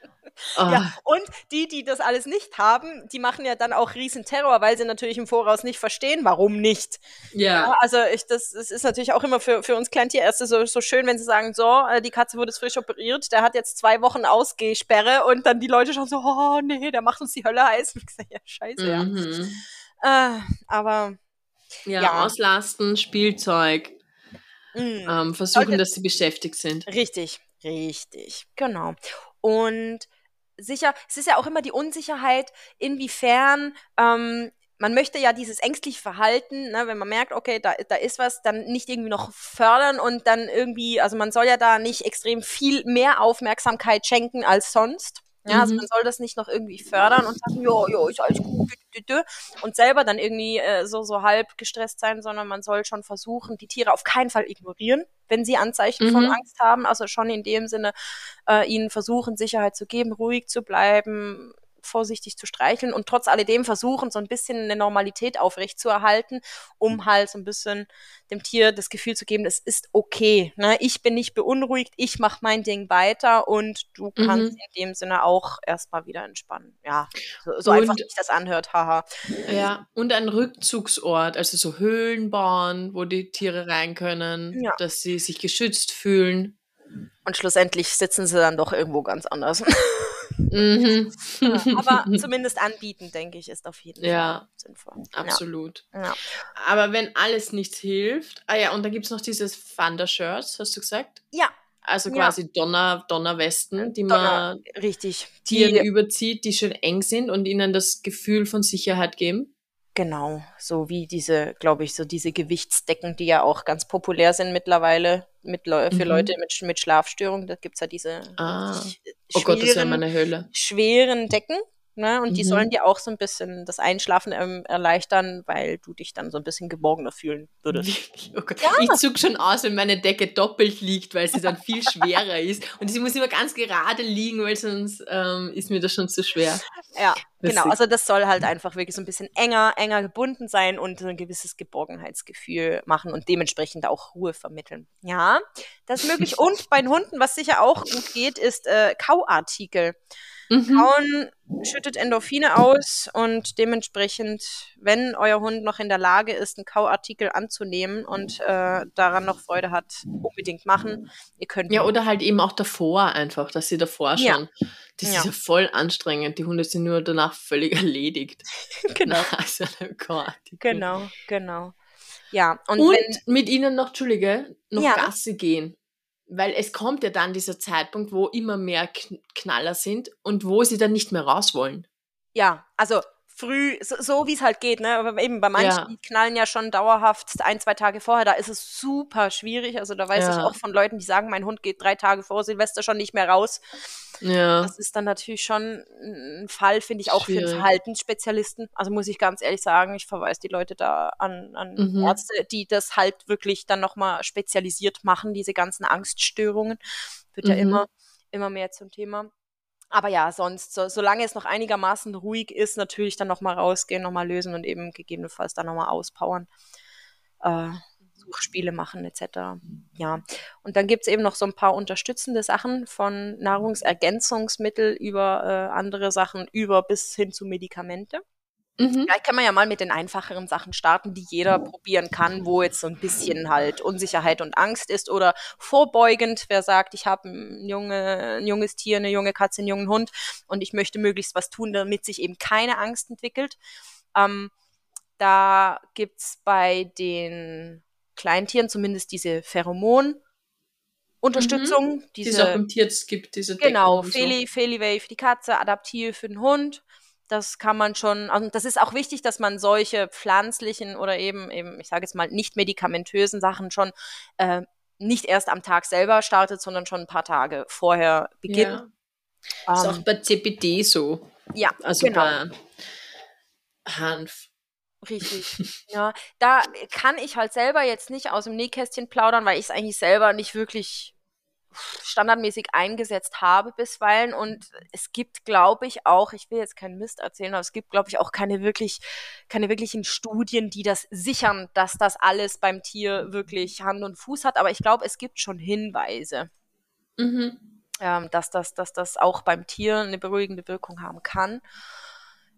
Oh. Ja, ah. und die, die das alles nicht haben, die machen ja dann auch riesen Terror, weil sie natürlich im Voraus nicht verstehen, warum nicht. Ja. ja also ich, das, das ist natürlich auch immer für, für uns Kleintierärzte so, so schön, wenn sie sagen, so, äh, die Katze wurde frisch operiert, der hat jetzt zwei Wochen Ausgehsperre und dann die Leute schon so, oh nee, der macht uns die Hölle heiß. Und ich sage, ja, scheiße, mhm. ja. Äh, aber ja, ja, auslasten, Spielzeug, mhm. ähm, versuchen, Sollte, dass sie beschäftigt sind. Richtig, richtig, genau. Und sicher, es ist ja auch immer die Unsicherheit, inwiefern ähm, man möchte ja dieses ängstliche Verhalten, ne, wenn man merkt, okay, da, da ist was, dann nicht irgendwie noch fördern und dann irgendwie, also man soll ja da nicht extrem viel mehr Aufmerksamkeit schenken als sonst. Ja, also mhm. man soll das nicht noch irgendwie fördern und sagen, jo, jo, ist alles gut, und selber dann irgendwie äh, so, so halb gestresst sein, sondern man soll schon versuchen, die Tiere auf keinen Fall ignorieren, wenn sie Anzeichen mhm. von Angst haben. Also schon in dem Sinne, äh, ihnen versuchen, Sicherheit zu geben, ruhig zu bleiben, vorsichtig zu streicheln und trotz alledem versuchen, so ein bisschen eine Normalität aufrechtzuerhalten, um mhm. halt so ein bisschen dem Tier das Gefühl zu geben, es ist okay. Ne? Ich bin nicht beunruhigt, ich mache mein Ding weiter und du kannst mhm. in dem Sinne auch erstmal wieder entspannen. Ja, so, so einfach sich das anhört, haha. Ja, und ein Rückzugsort, also so Höhlen bauen, wo die Tiere rein können, ja. dass sie sich geschützt fühlen. Und schlussendlich sitzen sie dann doch irgendwo ganz anders. Mhm. Ja, aber zumindest anbieten, denke ich, ist auf jeden ja, Fall sinnvoll. Absolut. Ja. Aber wenn alles nichts hilft, ah ja, und da gibt es noch dieses Thunder-Shirts, hast du gesagt? Ja. Also quasi Donner, Donnerwesten, die Donner, man richtig. Tieren die, überzieht, die schön eng sind und ihnen das Gefühl von Sicherheit geben. Genau, so wie diese, glaube ich, so diese Gewichtsdecken, die ja auch ganz populär sind mittlerweile mit Le für mhm. Leute mit, mit Schlafstörungen. Da gibt es ja diese ah. oh Gott, das meine Hölle. schweren Decken. Ne? Und mhm. die sollen dir auch so ein bisschen das Einschlafen ähm, erleichtern, weil du dich dann so ein bisschen geborgener fühlen würdest. Oh ja. Ich zug schon aus, wenn meine Decke doppelt liegt, weil sie dann viel schwerer ist. Und sie muss immer ganz gerade liegen, weil sonst ähm, ist mir das schon zu schwer. Ja, das genau. Also das soll halt einfach wirklich so ein bisschen enger, enger gebunden sein und so ein gewisses Geborgenheitsgefühl machen und dementsprechend auch Ruhe vermitteln. Ja, das ist möglich. und bei den Hunden, was sicher auch gut geht, ist äh, Kauartikel. Mhm. Kauen schüttet Endorphine aus und dementsprechend, wenn euer Hund noch in der Lage ist, einen Kauartikel anzunehmen und äh, daran noch Freude hat, unbedingt machen. Ihr könnt ja oder halt eben auch davor einfach, dass sie davor schon. Ja. Das ja. ist ja voll anstrengend. Die Hunde sind nur danach völlig erledigt. genau. Also genau, genau. Ja, und, und wenn, mit ihnen noch, Entschuldige, noch ja. Gasse gehen weil es kommt ja dann dieser Zeitpunkt, wo immer mehr Knaller sind und wo sie dann nicht mehr raus wollen. Ja, also früh, so, so wie es halt geht, ne? Aber eben bei manchen, ja. die knallen ja schon dauerhaft ein, zwei Tage vorher, da ist es super schwierig. Also da weiß ja. ich auch von Leuten, die sagen, mein Hund geht drei Tage vor Silvester schon nicht mehr raus. Ja. Das ist dann natürlich schon ein Fall, finde ich, auch schwierig. für einen Verhaltensspezialisten. Also muss ich ganz ehrlich sagen, ich verweise die Leute da an, an mhm. Ärzte, die das halt wirklich dann nochmal spezialisiert machen, diese ganzen Angststörungen. Wird mhm. ja immer, immer mehr zum Thema. Aber ja, sonst, so, solange es noch einigermaßen ruhig ist, natürlich dann nochmal rausgehen, nochmal lösen und eben gegebenenfalls dann nochmal auspowern. Äh, Suchspiele machen etc. Ja. Und dann gibt es eben noch so ein paar unterstützende Sachen von Nahrungsergänzungsmittel über äh, andere Sachen, über bis hin zu Medikamente. Mhm. Vielleicht kann man ja mal mit den einfacheren Sachen starten, die jeder probieren kann, wo jetzt so ein bisschen halt Unsicherheit und Angst ist oder vorbeugend, wer sagt, ich habe ein, junge, ein junges Tier, eine junge Katze, einen jungen Hund und ich möchte möglichst was tun, damit sich eben keine Angst entwickelt. Ähm, da gibt's bei den Kleintieren zumindest diese Pheromon- Unterstützung. Mhm. Diese, die es auch im Tierarzt gibt, diese Decken Genau, Feli, so. Feliway für die Katze, Adaptil für den Hund. Das kann man schon, also das ist auch wichtig, dass man solche pflanzlichen oder eben, eben ich sage jetzt mal, nicht medikamentösen Sachen schon äh, nicht erst am Tag selber startet, sondern schon ein paar Tage vorher beginnt. Ja. Ist um, auch ähm. bei CBD so. Ja, also genau. bei Hanf. Richtig. Ja, da kann ich halt selber jetzt nicht aus dem Nähkästchen plaudern, weil ich es eigentlich selber nicht wirklich standardmäßig eingesetzt habe bisweilen. Und es gibt, glaube ich, auch, ich will jetzt keinen Mist erzählen, aber es gibt, glaube ich, auch keine wirklich, keine wirklichen Studien, die das sichern, dass das alles beim Tier wirklich Hand und Fuß hat. Aber ich glaube, es gibt schon Hinweise. Mhm. Ähm, dass, das, dass das auch beim Tier eine beruhigende Wirkung haben kann.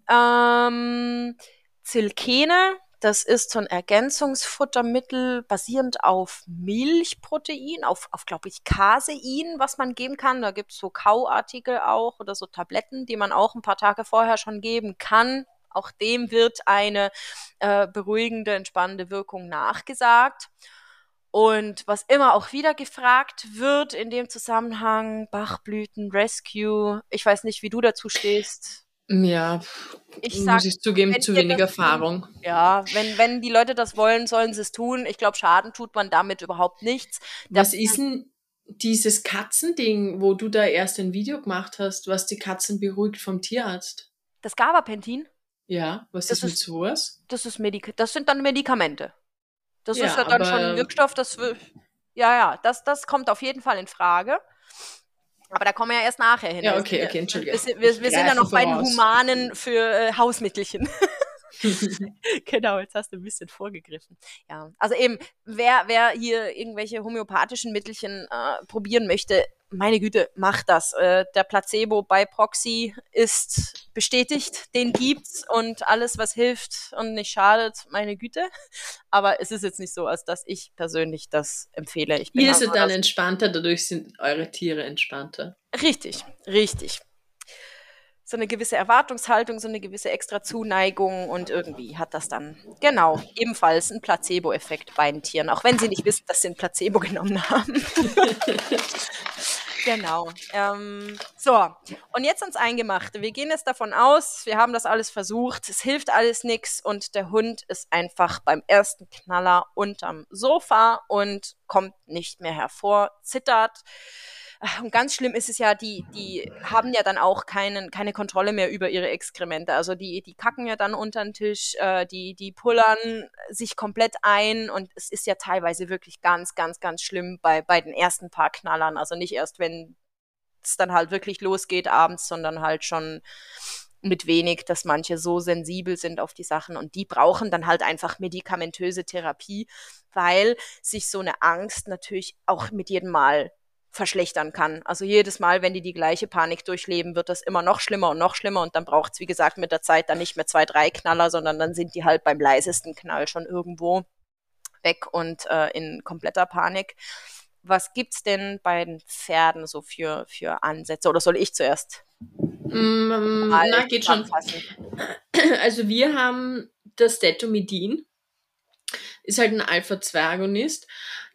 Ähm, Zilkene, das ist so ein Ergänzungsfuttermittel basierend auf Milchprotein, auf, auf glaube ich, Casein, was man geben kann. Da gibt es so Kauartikel auch oder so Tabletten, die man auch ein paar Tage vorher schon geben kann. Auch dem wird eine äh, beruhigende, entspannende Wirkung nachgesagt. Und was immer auch wieder gefragt wird in dem Zusammenhang, Bachblüten, Rescue, ich weiß nicht, wie du dazu stehst. Ja, ich sag, muss ich zugeben, zu wenig Erfahrung. Ja, wenn, wenn die Leute das wollen, sollen sie es tun. Ich glaube, Schaden tut man damit überhaupt nichts. Was das, ist denn dieses Katzending, wo du da erst ein Video gemacht hast, was die Katzen beruhigt vom Tierarzt? Das Gabapentin? Ja, was das ist mit sowas? Das, ist Medik das sind dann Medikamente. Das ja, ist ja dann schon ein Wirkstoff, das ja, ja, das, das kommt auf jeden Fall in Frage. Aber da kommen wir ja erst nachher hin. Ja, okay, okay, Entschuldige. Wir, wir, wir sind ja noch bei den Humanen für äh, Hausmittelchen. genau, jetzt hast du ein bisschen vorgegriffen. Ja, also eben, wer, wer hier irgendwelche homöopathischen Mittelchen äh, probieren möchte, meine Güte, macht das. Äh, der Placebo bei Proxy ist bestätigt, den gibt's und alles, was hilft und nicht schadet, meine Güte. Aber es ist jetzt nicht so, als dass ich persönlich das empfehle. Ich Ihr seid dann entspannter, dadurch sind eure Tiere entspannter. Richtig, richtig so eine gewisse Erwartungshaltung, so eine gewisse extra Zuneigung und irgendwie hat das dann genau ebenfalls einen Placebo-Effekt bei den Tieren, auch wenn sie nicht wissen, dass sie ein Placebo genommen haben. genau. Ähm, so, und jetzt ans Eingemachte. Wir gehen jetzt davon aus, wir haben das alles versucht, es hilft alles nichts und der Hund ist einfach beim ersten Knaller unterm Sofa und kommt nicht mehr hervor, zittert und ganz schlimm ist es ja, die, die haben ja dann auch keinen, keine Kontrolle mehr über ihre Exkremente. Also die, die kacken ja dann unter den Tisch, äh, die, die pullern sich komplett ein und es ist ja teilweise wirklich ganz, ganz, ganz schlimm bei, bei den ersten paar Knallern. Also nicht erst, wenn es dann halt wirklich losgeht abends, sondern halt schon mit wenig, dass manche so sensibel sind auf die Sachen und die brauchen dann halt einfach medikamentöse Therapie, weil sich so eine Angst natürlich auch mit jedem Mal verschlechtern kann. Also jedes Mal, wenn die die gleiche Panik durchleben, wird das immer noch schlimmer und noch schlimmer und dann braucht es, wie gesagt, mit der Zeit dann nicht mehr zwei, drei Knaller, sondern dann sind die halt beim leisesten Knall schon irgendwo weg und äh, in kompletter Panik. Was gibt's denn bei den Pferden so für, für Ansätze? Oder soll ich zuerst? Mm, na, geht schon. Also wir haben das Detomidin. Ist halt ein Alpha-2-Agonist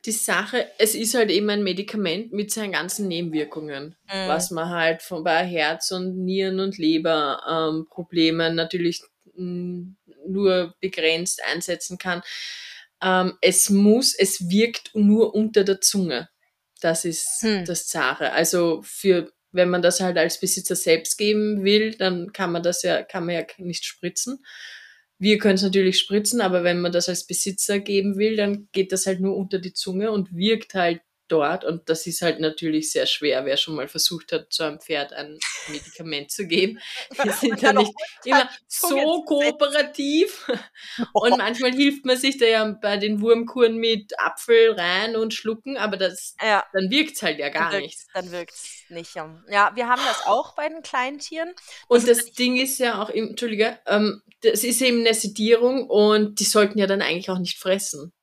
die Sache, es ist halt eben ein Medikament mit seinen ganzen Nebenwirkungen, mhm. was man halt von bei Herz und Nieren und Leber ähm, natürlich mh, nur begrenzt einsetzen kann. Ähm, es muss, es wirkt nur unter der Zunge. Das ist hm. das Sache. Also für wenn man das halt als Besitzer selbst geben will, dann kann man das ja, kann man ja nicht spritzen. Wir können es natürlich spritzen, aber wenn man das als Besitzer geben will, dann geht das halt nur unter die Zunge und wirkt halt dort. Und das ist halt natürlich sehr schwer, wer schon mal versucht hat, zu einem Pferd ein Medikament zu geben. Die sind ja nicht immer so kooperativ. Und manchmal hilft man sich da ja bei den Wurmkuren mit Apfel rein und schlucken, aber das, ja. dann wirkt es halt ja gar dann nicht. Dann wirkt es nicht. Ja, wir haben das auch bei den Kleintieren. Das und das Ding ist ja auch, Entschuldige, ähm, das ist eben eine Sedierung und die sollten ja dann eigentlich auch nicht fressen.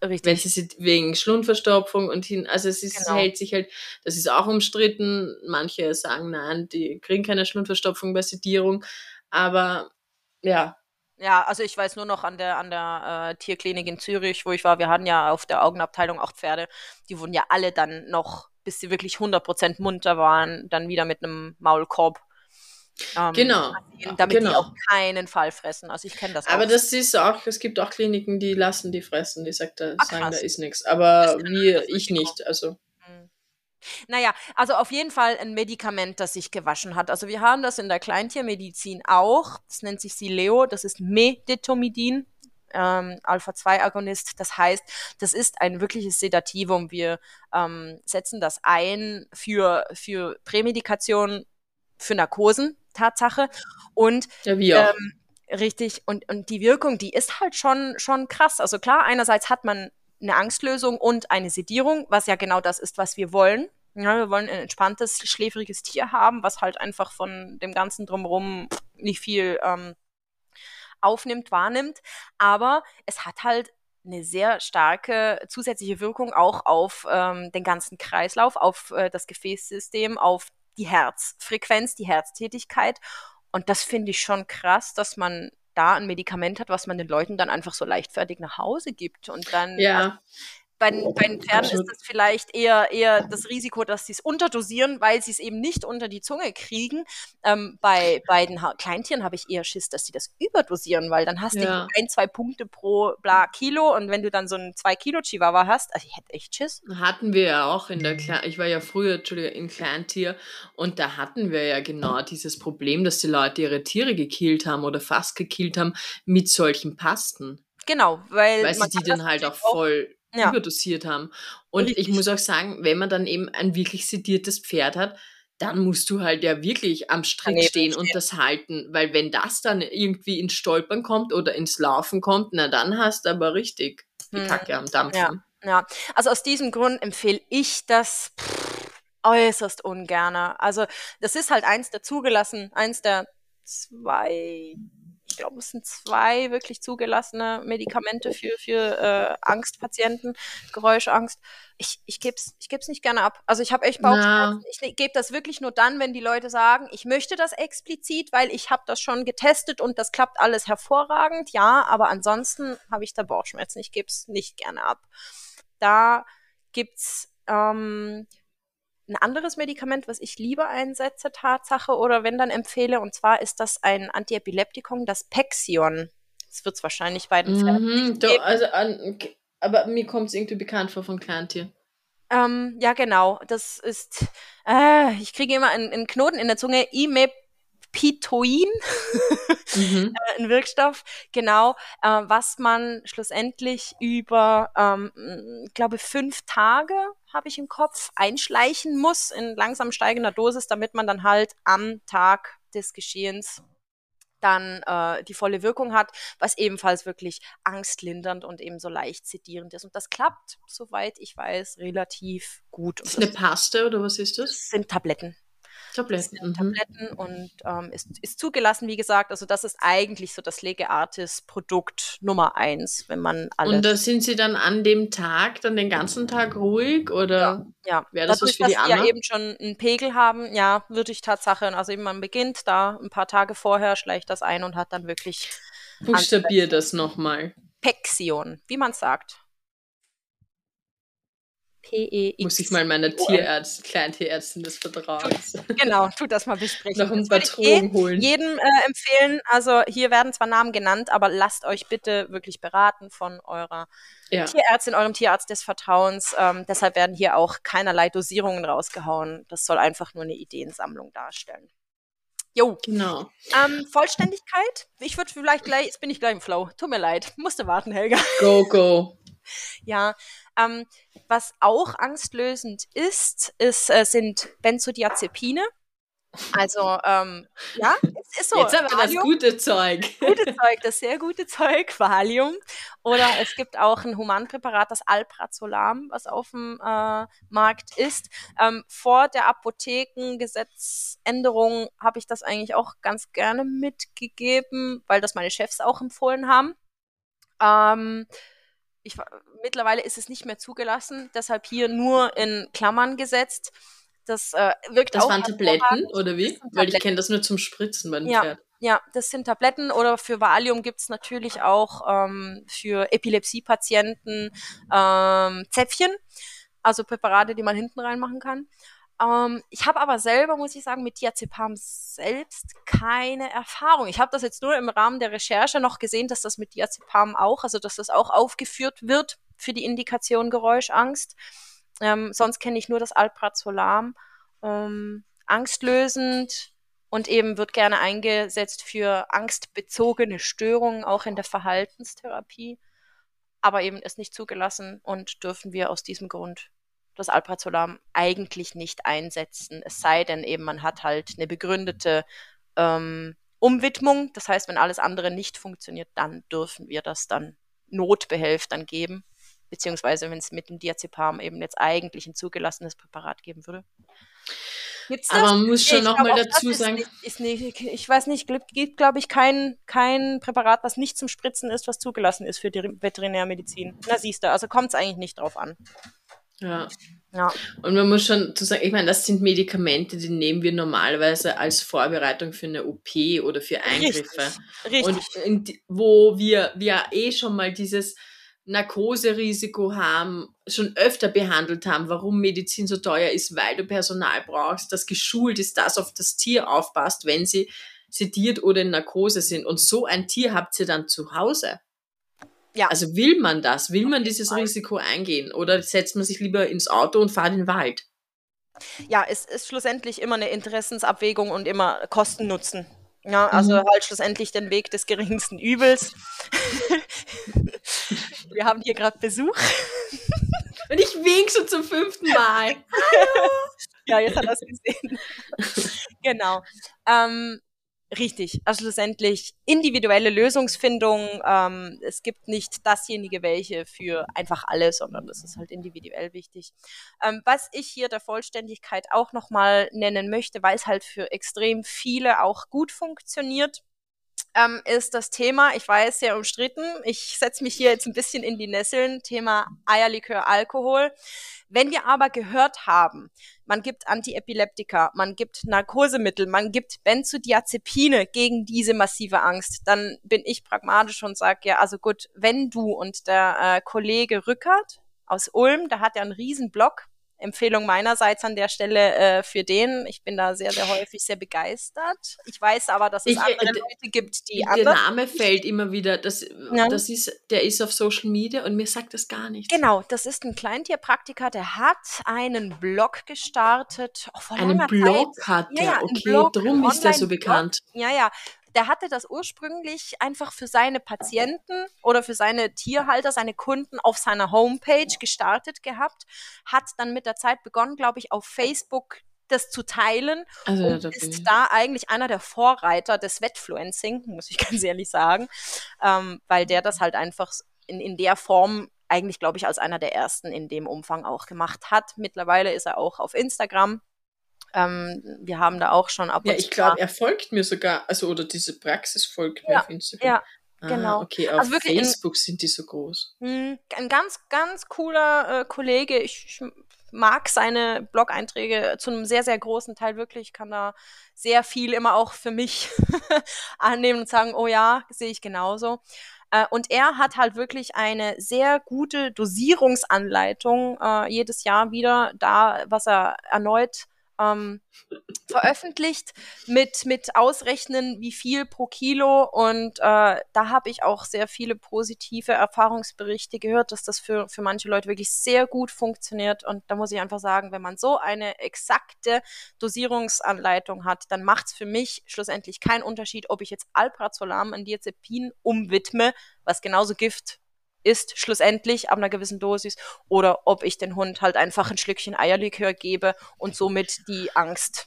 Richtig. Wenn sie wegen Schlundverstopfung und hin, also es ist, genau. hält sich halt, das ist auch umstritten. Manche sagen, nein, die kriegen keine Schlundverstopfung bei Sedierung. Aber ja. Ja, also ich weiß nur noch an der, an der äh, Tierklinik in Zürich, wo ich war, wir hatten ja auf der Augenabteilung auch Pferde, die wurden ja alle dann noch, bis sie wirklich 100% munter waren, dann wieder mit einem Maulkorb ähm, genau. Damit genau. die auf keinen Fall fressen. Also ich kenne das auch. Aber das ist auch, es gibt auch Kliniken, die lassen die fressen, die sagt, da, Ach, sagen, da ist nichts. Aber wir, ich nicht. Also. Hm. Naja, also auf jeden Fall ein Medikament, das sich gewaschen hat. Also wir haben das in der Kleintiermedizin auch. Das nennt sich Sileo, das ist Medetomidin, ähm, Alpha-2-Agonist. Das heißt, das ist ein wirkliches Sedativum. Wir ähm, setzen das ein für, für Prämedikation, für Narkosen, Tatsache. Und ja, auch. Ähm, richtig, und, und die Wirkung, die ist halt schon, schon krass. Also klar, einerseits hat man eine Angstlösung und eine Sedierung, was ja genau das ist, was wir wollen. Ja, wir wollen ein entspanntes, schläfriges Tier haben, was halt einfach von dem Ganzen drumherum nicht viel ähm, aufnimmt, wahrnimmt. Aber es hat halt eine sehr starke zusätzliche Wirkung auch auf ähm, den ganzen Kreislauf, auf äh, das Gefäßsystem, auf die Herzfrequenz, die Herztätigkeit. Und das finde ich schon krass, dass man da ein Medikament hat, was man den Leuten dann einfach so leichtfertig nach Hause gibt. Und dann ja. Bei, bei den Pferden ist das vielleicht eher, eher das Risiko, dass sie es unterdosieren, weil sie es eben nicht unter die Zunge kriegen. Ähm, bei, bei den Kleintieren habe ich eher Schiss, dass sie das überdosieren, weil dann hast ja. du ein, zwei Punkte pro bla Kilo und wenn du dann so einen 2 Kilo Chihuahua hast, also ich hätte echt Schiss. Hatten wir ja auch in der Kle ich war ja früher, Entschuldigung, in Kleintier und da hatten wir ja genau dieses Problem, dass die Leute ihre Tiere gekillt haben oder fast gekillt haben mit solchen Pasten. Genau, weil, weil sie die dann halt auch voll ja. überdosiert haben. Und Richtig. ich muss auch sagen, wenn man dann eben ein wirklich sediertes Pferd hat, dann musst du halt ja wirklich am Strick stehen und das halten, weil wenn das dann irgendwie ins Stolpern kommt oder ins Laufen kommt, na dann hast du aber richtig die hm. Kacke am Dampfen. Ja, ja. also aus diesem Grund empfehle ich das pff, äußerst ungerne. Also das ist halt eins der zugelassen, eins der zwei glaube, es sind zwei wirklich zugelassene Medikamente für, für äh, Angstpatienten, Geräuschangst. Ich, ich gebe es ich geb's nicht gerne ab. Also ich habe echt Bauchschmerzen. Ich ne, gebe das wirklich nur dann, wenn die Leute sagen, ich möchte das explizit, weil ich habe das schon getestet und das klappt alles hervorragend. Ja, aber ansonsten habe ich da Bauchschmerzen. Ich gebe es nicht gerne ab. Da gibt's ähm, ein anderes Medikament, was ich lieber einsetze, Tatsache, oder wenn dann empfehle, und zwar ist das ein Antiepileptikum, das Pexion. Das wird es wahrscheinlich bei den mhm, doch, also an, Aber mir kommt es irgendwie bekannt vor von Kleintier. Ähm, ja, genau. Das ist, äh, ich kriege immer einen, einen, Knoten in der Zunge, Imepitoin, mhm. Äh, ein Wirkstoff, genau, äh, was man schlussendlich über, ähm, glaube fünf Tage habe ich im Kopf, einschleichen muss in langsam steigender Dosis, damit man dann halt am Tag des Geschehens dann äh, die volle Wirkung hat, was ebenfalls wirklich angstlindernd und eben so leicht sedierend ist. Und das klappt, soweit ich weiß, relativ gut. ist eine Paste oder was ist das? Das sind Tabletten. Tabletten. Mhm. Tabletten und ähm, ist, ist zugelassen, wie gesagt. Also das ist eigentlich so das Lege Artis Produkt Nummer eins, wenn man alles. Und da sind Sie dann an dem Tag dann den ganzen Tag ruhig oder ja, ja. wäre das Dadurch, was für die dass Sie ja eben schon einen Pegel haben, ja, würde ich Tatsache, also eben man beginnt da ein paar Tage vorher, schleicht das ein und hat dann wirklich. Buchstabier das nochmal. Pexion, wie man sagt. P-E-X. Muss ich mal meiner Tierärztin, Kleintierärztin des Vertrauens. Genau, tu das mal besprechen. Noch ein paar Drogen holen. Jedem äh, empfehlen, also hier werden zwar Namen genannt, aber lasst euch bitte wirklich beraten von eurer ja. Tierärztin, eurem Tierarzt des Vertrauens. Ähm, deshalb werden hier auch keinerlei Dosierungen rausgehauen. Das soll einfach nur eine Ideensammlung darstellen. Jo. Genau. Ähm, Vollständigkeit. Ich würde vielleicht gleich, jetzt bin ich gleich im Flow. Tut mir leid. Musste warten, Helga. Go, go. Ja, ähm, was auch angstlösend ist, ist äh, sind Benzodiazepine. Also, ähm, ja, es ist so. Jetzt aber Valium, das gute Zeug. Gute Zeug, das sehr gute Zeug, Valium. Oder es gibt auch ein Humanpräparat, das Alprazolam, was auf dem äh, Markt ist. Ähm, vor der Apothekengesetzänderung habe ich das eigentlich auch ganz gerne mitgegeben, weil das meine Chefs auch empfohlen haben. Ähm, ich, mittlerweile ist es nicht mehr zugelassen, deshalb hier nur in Klammern gesetzt. Das äh, wirkt das auch. Das waren Tabletten oder wie? Weil ich kenne das nur zum Spritzen beim ja, Pferd. Ja, das sind Tabletten oder für Valium gibt es natürlich auch ähm, für Epilepsiepatienten ähm, Zäpfchen, also Präparate, die man hinten reinmachen kann. Ähm, ich habe aber selber, muss ich sagen, mit Diazepam selbst keine Erfahrung. Ich habe das jetzt nur im Rahmen der Recherche noch gesehen, dass das mit Diazepam auch, also dass das auch aufgeführt wird für die Indikation Geräuschangst. Ähm, sonst kenne ich nur das Alprazolam. Ähm, angstlösend und eben wird gerne eingesetzt für angstbezogene Störungen, auch in der Verhaltenstherapie. Aber eben ist nicht zugelassen und dürfen wir aus diesem Grund das Alprazolam eigentlich nicht einsetzen. Es sei denn eben, man hat halt eine begründete ähm, Umwidmung. Das heißt, wenn alles andere nicht funktioniert, dann dürfen wir das dann Notbehelf dann geben. Beziehungsweise, wenn es mit dem Diazepam eben jetzt eigentlich ein zugelassenes Präparat geben würde. Gibt's? Aber man muss schon nochmal dazu sagen. Nicht, ist nicht, ich weiß nicht, gibt, glaube ich, kein, kein Präparat, was nicht zum Spritzen ist, was zugelassen ist für die Veterinärmedizin. Na, siehst du, also kommt es eigentlich nicht drauf an. Ja. Ja. Und man muss schon zu sagen, ich meine, das sind Medikamente, die nehmen wir normalerweise als Vorbereitung für eine OP oder für Eingriffe. Richtig. Richtig. Und wo wir, wir eh schon mal dieses Narkoserisiko haben, schon öfter behandelt haben, warum Medizin so teuer ist, weil du Personal brauchst, das geschult ist, das auf das Tier aufpasst, wenn sie sediert oder in Narkose sind. Und so ein Tier habt ihr dann zu Hause. Ja. Also will man das? Will man dieses Risiko eingehen? Oder setzt man sich lieber ins Auto und fahrt in den Wald? Ja, es ist schlussendlich immer eine Interessensabwägung und immer Kosten-Nutzen. Ja, also mhm. halt schlussendlich den Weg des geringsten Übels. Wir haben hier gerade Besuch. Und ich wink schon zum fünften Mal. ja, jetzt hat er es gesehen. genau. Ähm, Richtig, also schlussendlich individuelle Lösungsfindung. Ähm, es gibt nicht dasjenige welche für einfach alle, sondern das ist halt individuell wichtig. Ähm, was ich hier der Vollständigkeit auch nochmal nennen möchte, weil es halt für extrem viele auch gut funktioniert, ähm, ist das Thema, ich weiß, sehr umstritten. Ich setze mich hier jetzt ein bisschen in die Nesseln, Thema Eierlikör, Alkohol. Wenn wir aber gehört haben, man gibt Antiepileptika, man gibt Narkosemittel, man gibt Benzodiazepine gegen diese massive Angst, dann bin ich pragmatisch und sage, ja, also gut, wenn du und der äh, Kollege Rückert aus Ulm, da hat er einen riesen Block, Empfehlung meinerseits an der Stelle äh, für den. Ich bin da sehr, sehr häufig sehr begeistert. Ich weiß aber, dass es ich, andere äh, Leute gibt, die Der Name fällt immer wieder. Das, ja. das ist, der ist auf Social Media und mir sagt das gar nichts. Genau, das ist ein Kleintierpraktiker, der hat einen Blog gestartet. Oh, einen Blog Zeit. hat er, ja, ja, okay, Blog, drum ist der so bekannt. Ja, ja der hatte das ursprünglich einfach für seine Patienten oder für seine Tierhalter, seine Kunden auf seiner Homepage gestartet gehabt, hat dann mit der Zeit begonnen, glaube ich, auf Facebook das zu teilen also, und ist da eigentlich einer der Vorreiter des Wetfluencing, muss ich ganz ehrlich sagen, ähm, weil der das halt einfach in, in der Form eigentlich, glaube ich, als einer der ersten in dem Umfang auch gemacht hat. Mittlerweile ist er auch auf Instagram ähm, wir haben da auch schon ab und Ja, ich glaube, er folgt mir sogar, also oder diese Praxis folgt mir auf Instagram. Ja, Ah, genau. Okay, auf also Facebook in, sind die so groß. Mh, ein ganz, ganz cooler äh, Kollege. Ich, ich, mag seine Blog-Einträge zu einem sehr, sehr großen Teil wirklich. Ich kann da sehr viel immer auch für mich annehmen und sagen, oh ja, sehe ich genauso. Äh, und er hat halt wirklich eine sehr gute Dosierungsanleitung äh, jedes Jahr wieder da, was er erneut ähm, veröffentlicht mit, mit Ausrechnen, wie viel pro Kilo. Und äh, da habe ich auch sehr viele positive Erfahrungsberichte gehört, dass das für, für manche Leute wirklich sehr gut funktioniert. Und da muss ich einfach sagen, wenn man so eine exakte Dosierungsanleitung hat, dann macht es für mich schlussendlich keinen Unterschied, ob ich jetzt Alprazolam an Diazepin umwidme, was genauso Gift ist schlussendlich ab einer gewissen Dosis oder ob ich den Hund halt einfach ein Schlückchen Eierlikör gebe und somit die Angst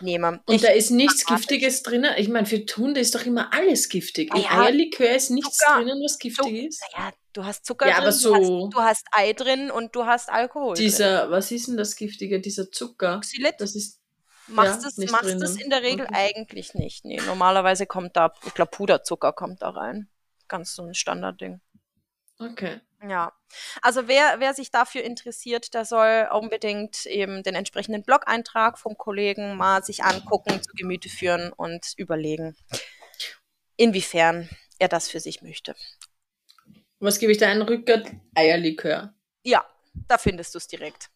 nehme. Und ich da ist nichts Giftiges drin. Ich meine, für Hunde ist doch immer alles giftig. Ja, Eierlikör ist nichts Zucker. drinnen, was giftig Zucker. ist. Naja, du hast Zucker ja, drin, aber so du, hast, du hast Ei drin und du hast Alkohol. Dieser, drin. was ist denn das Giftige? Dieser Zucker. Xylit? Das ist Machst ja, es machst es in der Regel okay. eigentlich nicht. Nee, normalerweise kommt da, ich glaube, Puderzucker kommt da rein. Ganz so ein Standardding. Okay. Ja, also wer, wer sich dafür interessiert, der soll unbedingt eben den entsprechenden Blog-Eintrag vom Kollegen mal sich angucken, zu Gemüte führen und überlegen, inwiefern er das für sich möchte. Was gebe ich da einen Rückgrat? Eierlikör. Ja, da findest du es direkt.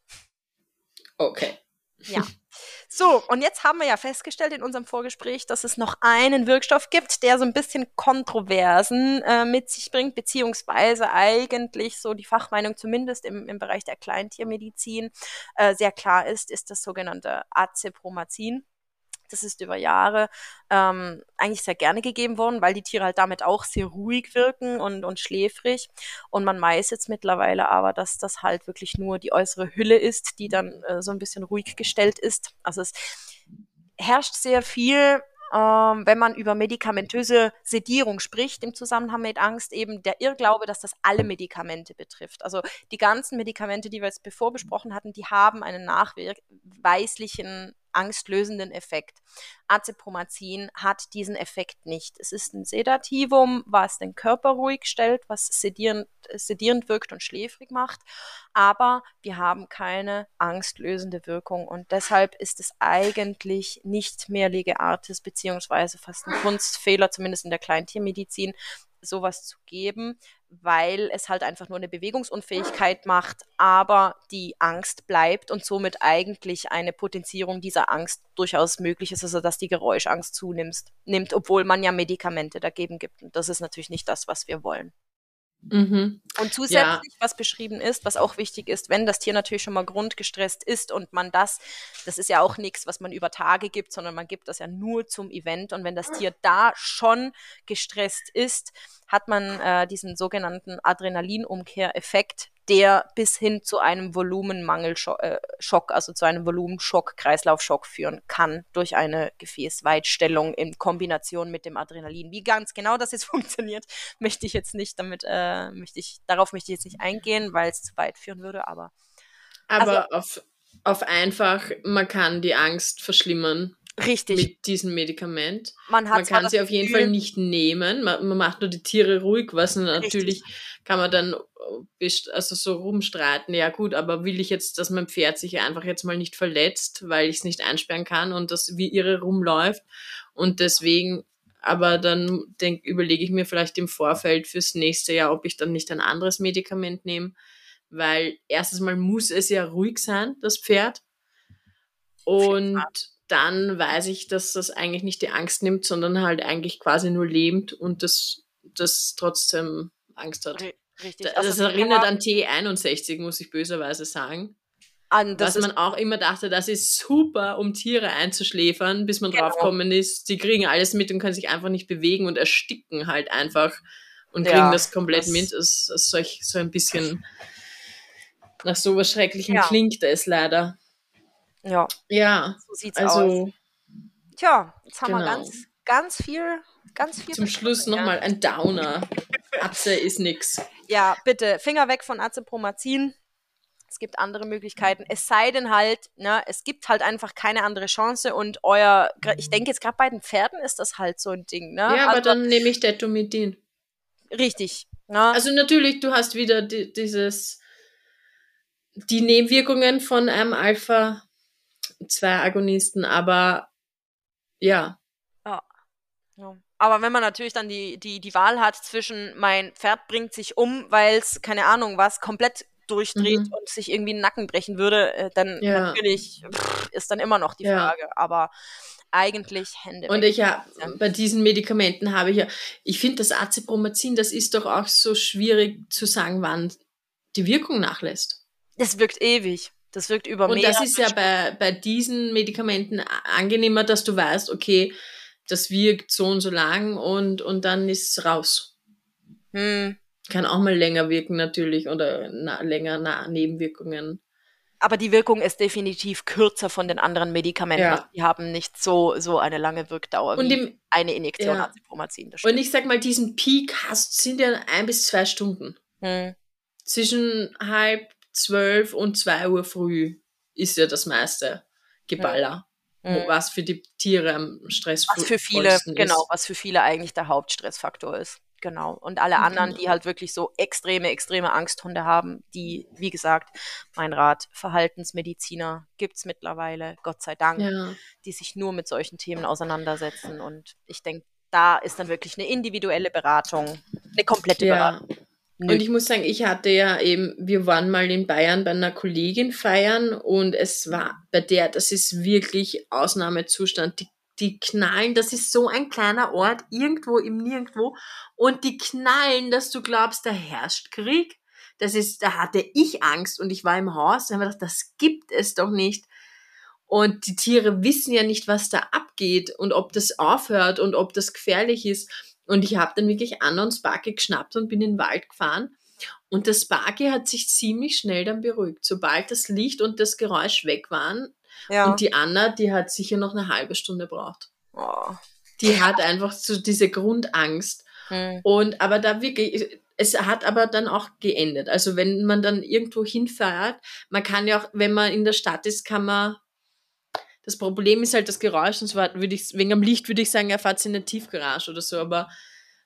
Okay. Ja. So, und jetzt haben wir ja festgestellt in unserem Vorgespräch, dass es noch einen Wirkstoff gibt, der so ein bisschen Kontroversen äh, mit sich bringt, beziehungsweise eigentlich so die Fachmeinung zumindest im, im Bereich der Kleintiermedizin äh, sehr klar ist, ist das sogenannte Acepromazin. Das ist über Jahre ähm, eigentlich sehr gerne gegeben worden, weil die Tiere halt damit auch sehr ruhig wirken und, und schläfrig. Und man weiß jetzt mittlerweile aber, dass das halt wirklich nur die äußere Hülle ist, die dann äh, so ein bisschen ruhig gestellt ist. Also es herrscht sehr viel ähm, wenn man über medikamentöse Sedierung spricht im Zusammenhang mit Angst, eben der Irrglaube, dass das alle Medikamente betrifft. Also die ganzen Medikamente, die wir jetzt bevor besprochen hatten, die haben einen nachweislichen angstlösenden Effekt. Acepromazin hat diesen Effekt nicht. Es ist ein Sedativum, was den Körper ruhig stellt, was sedierend, sedierend wirkt und schläfrig macht, aber wir haben keine angstlösende Wirkung und deshalb ist es eigentlich nicht mehr Lege Artis beziehungsweise fast ein Kunstfehler, zumindest in der Kleintiermedizin, sowas zu geben, weil es halt einfach nur eine Bewegungsunfähigkeit macht, aber die Angst bleibt und somit eigentlich eine Potenzierung dieser Angst durchaus möglich ist, also dass die Geräuschangst zunimmt, nimmt, obwohl man ja Medikamente dagegen gibt. Und das ist natürlich nicht das, was wir wollen. Mhm. Und zusätzlich, ja. was beschrieben ist, was auch wichtig ist, wenn das Tier natürlich schon mal grundgestresst ist und man das, das ist ja auch nichts, was man über Tage gibt, sondern man gibt das ja nur zum Event. Und wenn das Tier da schon gestresst ist, hat man äh, diesen sogenannten Adrenalinumkehreffekt, der bis hin zu einem Volumenmangelschock, äh, also zu einem Volumenschock, Kreislaufschock führen kann durch eine Gefäßweitstellung in Kombination mit dem Adrenalin. Wie ganz genau das jetzt funktioniert, möchte ich jetzt nicht damit, äh, möchte ich, darauf möchte ich jetzt nicht eingehen, weil es zu weit führen würde, aber. Aber also, auf, auf einfach, man kann die Angst verschlimmern. Richtig. Mit diesem Medikament. Man, man kann sie auf jeden Fall nicht nehmen. Man, man, macht nur die Tiere ruhig, was natürlich Richtig. kann man dann also so rumstreiten. Ja gut, aber will ich jetzt, dass mein Pferd sich einfach jetzt mal nicht verletzt, weil ich es nicht einsperren kann und das wie irre rumläuft. Und deswegen, aber dann denk, überlege ich mir vielleicht im Vorfeld fürs nächste Jahr, ob ich dann nicht ein anderes Medikament nehme. Weil erstens mal muss es ja ruhig sein, das Pferd. Und dann weiß ich, dass das eigentlich nicht die Angst nimmt, sondern halt eigentlich quasi nur lebt und das, das trotzdem Angst hat. Richtig. Das, also, das erinnert an T61, muss ich böserweise sagen. An, Was man auch immer dachte, das ist super, um Tiere einzuschläfern, bis man genau. draufgekommen ist, die kriegen alles mit und können sich einfach nicht bewegen und ersticken halt einfach und ja, kriegen das komplett das mit. Das, das solch, so ein bisschen nach so was Schrecklichem ja. klingt es leider. Ja. Ja. So sieht's also, aus. Tja, jetzt haben genau. wir ganz, ganz viel, ganz viel. Zum Schluss nochmal ein Downer. Atze ist nix. Ja, bitte, Finger weg von Acepromazin. Es gibt andere Möglichkeiten. Es sei denn halt, ne, es gibt halt einfach keine andere Chance und euer, ich denke jetzt gerade bei den Pferden ist das halt so ein Ding, ne? Ja, aber also, dann nehme ich Detomidin. Richtig. Ne? Also natürlich, du hast wieder die, dieses, die Nebenwirkungen von einem Alpha zwei Agonisten, aber ja. Ja. ja. Aber wenn man natürlich dann die, die, die Wahl hat zwischen mein Pferd bringt sich um, weil es, keine Ahnung, was komplett durchdreht mhm. und sich irgendwie den Nacken brechen würde, äh, dann ja. natürlich pff, ist dann immer noch die Frage. Ja. Aber eigentlich Hände. Und ich ja, bei diesen Medikamenten habe ich ja, ich finde das Acepromazin, das ist doch auch so schwierig zu sagen, wann die Wirkung nachlässt. Das wirkt ewig. Das wirkt über Und das ist ja bei, bei diesen Medikamenten angenehmer, dass du weißt, okay, das wirkt so und so lang und, und dann ist es raus. Hm. Kann auch mal länger wirken natürlich oder na, länger na, Nebenwirkungen. Aber die Wirkung ist definitiv kürzer von den anderen Medikamenten. Ja. Die haben nicht so, so eine lange Wirkdauer und wie im, eine Injektion ja. Azithromycin. Und ich sag mal, diesen Peak hast, sind ja ein bis zwei Stunden. Hm. Zwischen halb zwölf und zwei Uhr früh ist ja das meiste Geballer. Mhm. Was für die Tiere am Stress Was für viele, genau, was für viele eigentlich der Hauptstressfaktor ist. Genau. Und alle anderen, genau. die halt wirklich so extreme, extreme Angsthunde haben, die, wie gesagt, mein Rat, Verhaltensmediziner gibt es mittlerweile, Gott sei Dank, ja. die sich nur mit solchen Themen auseinandersetzen. Und ich denke, da ist dann wirklich eine individuelle Beratung, eine komplette ja. Beratung Nö. Und ich muss sagen, ich hatte ja eben, wir waren mal in Bayern bei einer Kollegin feiern und es war bei der, das ist wirklich Ausnahmezustand. Die, die knallen, das ist so ein kleiner Ort, irgendwo im Nirgendwo. Und die knallen, dass du glaubst, da herrscht Krieg. Das ist, da hatte ich Angst und ich war im Haus und habe gedacht, das gibt es doch nicht. Und die Tiere wissen ja nicht, was da abgeht und ob das aufhört und ob das gefährlich ist. Und ich habe dann wirklich Anna und Sparky geschnappt und bin in den Wald gefahren. Und das Sparky hat sich ziemlich schnell dann beruhigt. Sobald das Licht und das Geräusch weg waren. Ja. Und die Anna, die hat sicher noch eine halbe Stunde braucht. Oh. Die hat einfach so diese Grundangst. Hm. Und aber da wirklich, es hat aber dann auch geendet. Also wenn man dann irgendwo hinfährt, man kann ja auch, wenn man in der Stadt ist, kann man das Problem ist halt das Geräusch, und zwar würde ich, wegen am Licht würde ich sagen, er fährt in eine Tiefgarage oder so, aber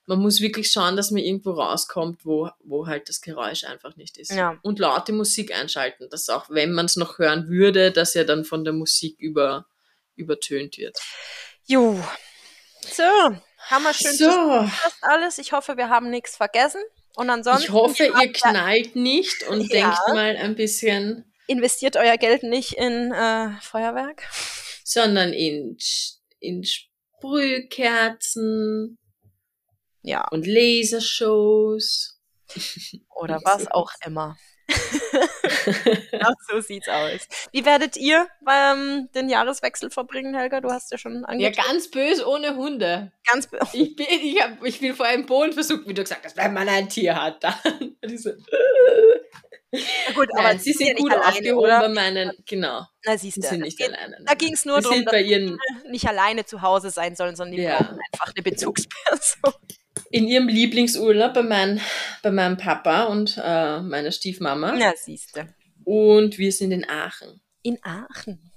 man muss wirklich schauen, dass man irgendwo rauskommt, wo, wo halt das Geräusch einfach nicht ist. Ja. Und laute Musik einschalten, dass auch wenn man es noch hören würde, dass er dann von der Musik über, übertönt wird. Jo. So, haben wir schön so. fast alles. Ich hoffe, wir haben nichts vergessen. Und ansonsten. Ich hoffe, ihr knallt nicht und ja. denkt mal ein bisschen investiert euer Geld nicht in äh, Feuerwerk. Sondern in, in Sprühkerzen. Ja. Und Lasershows. Oder was auch immer. ja, so sieht's aus. Wie werdet ihr ähm, den Jahreswechsel verbringen, Helga? Du hast ja schon angefangen. Ja, ganz böse ohne Hunde. Ganz böse. Ich bin, ich, hab, ich bin vor einem Boden versucht, wie du gesagt hast, wenn man ein Tier hat, dann. Na gut, aber Nein, sie sind ja gut alleine, aufgehoben oder? bei meinen, genau. Na, siehst du, sie sind nicht geht, alleine. Da ging es nur darum, dass ihren, die nicht alleine zu Hause sein sollen, sondern die ja. brauchen einfach eine Bezugsperson. In ihrem Lieblingsurlaub bei, mein, bei meinem Papa und äh, meiner Stiefmama. Na, siehst du. Und wir sind in Aachen. In Aachen?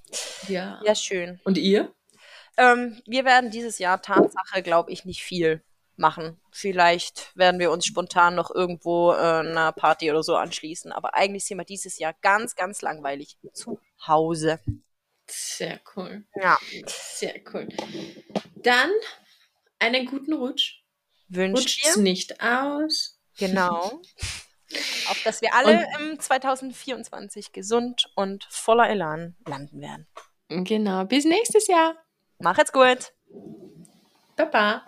Ja. Ja, schön. Und ihr? Ähm, wir werden dieses Jahr Tatsache, glaube ich, nicht viel machen. Vielleicht werden wir uns spontan noch irgendwo äh, einer Party oder so anschließen. Aber eigentlich sind wir dieses Jahr ganz, ganz langweilig zu Hause. Sehr cool. Ja. Sehr cool. Dann einen guten Rutsch. Wünscht dir. nicht aus. Genau. Auf dass wir alle und, im 2024 gesund und voller Elan landen werden. Genau. Bis nächstes Jahr. Mach jetzt gut. Baba.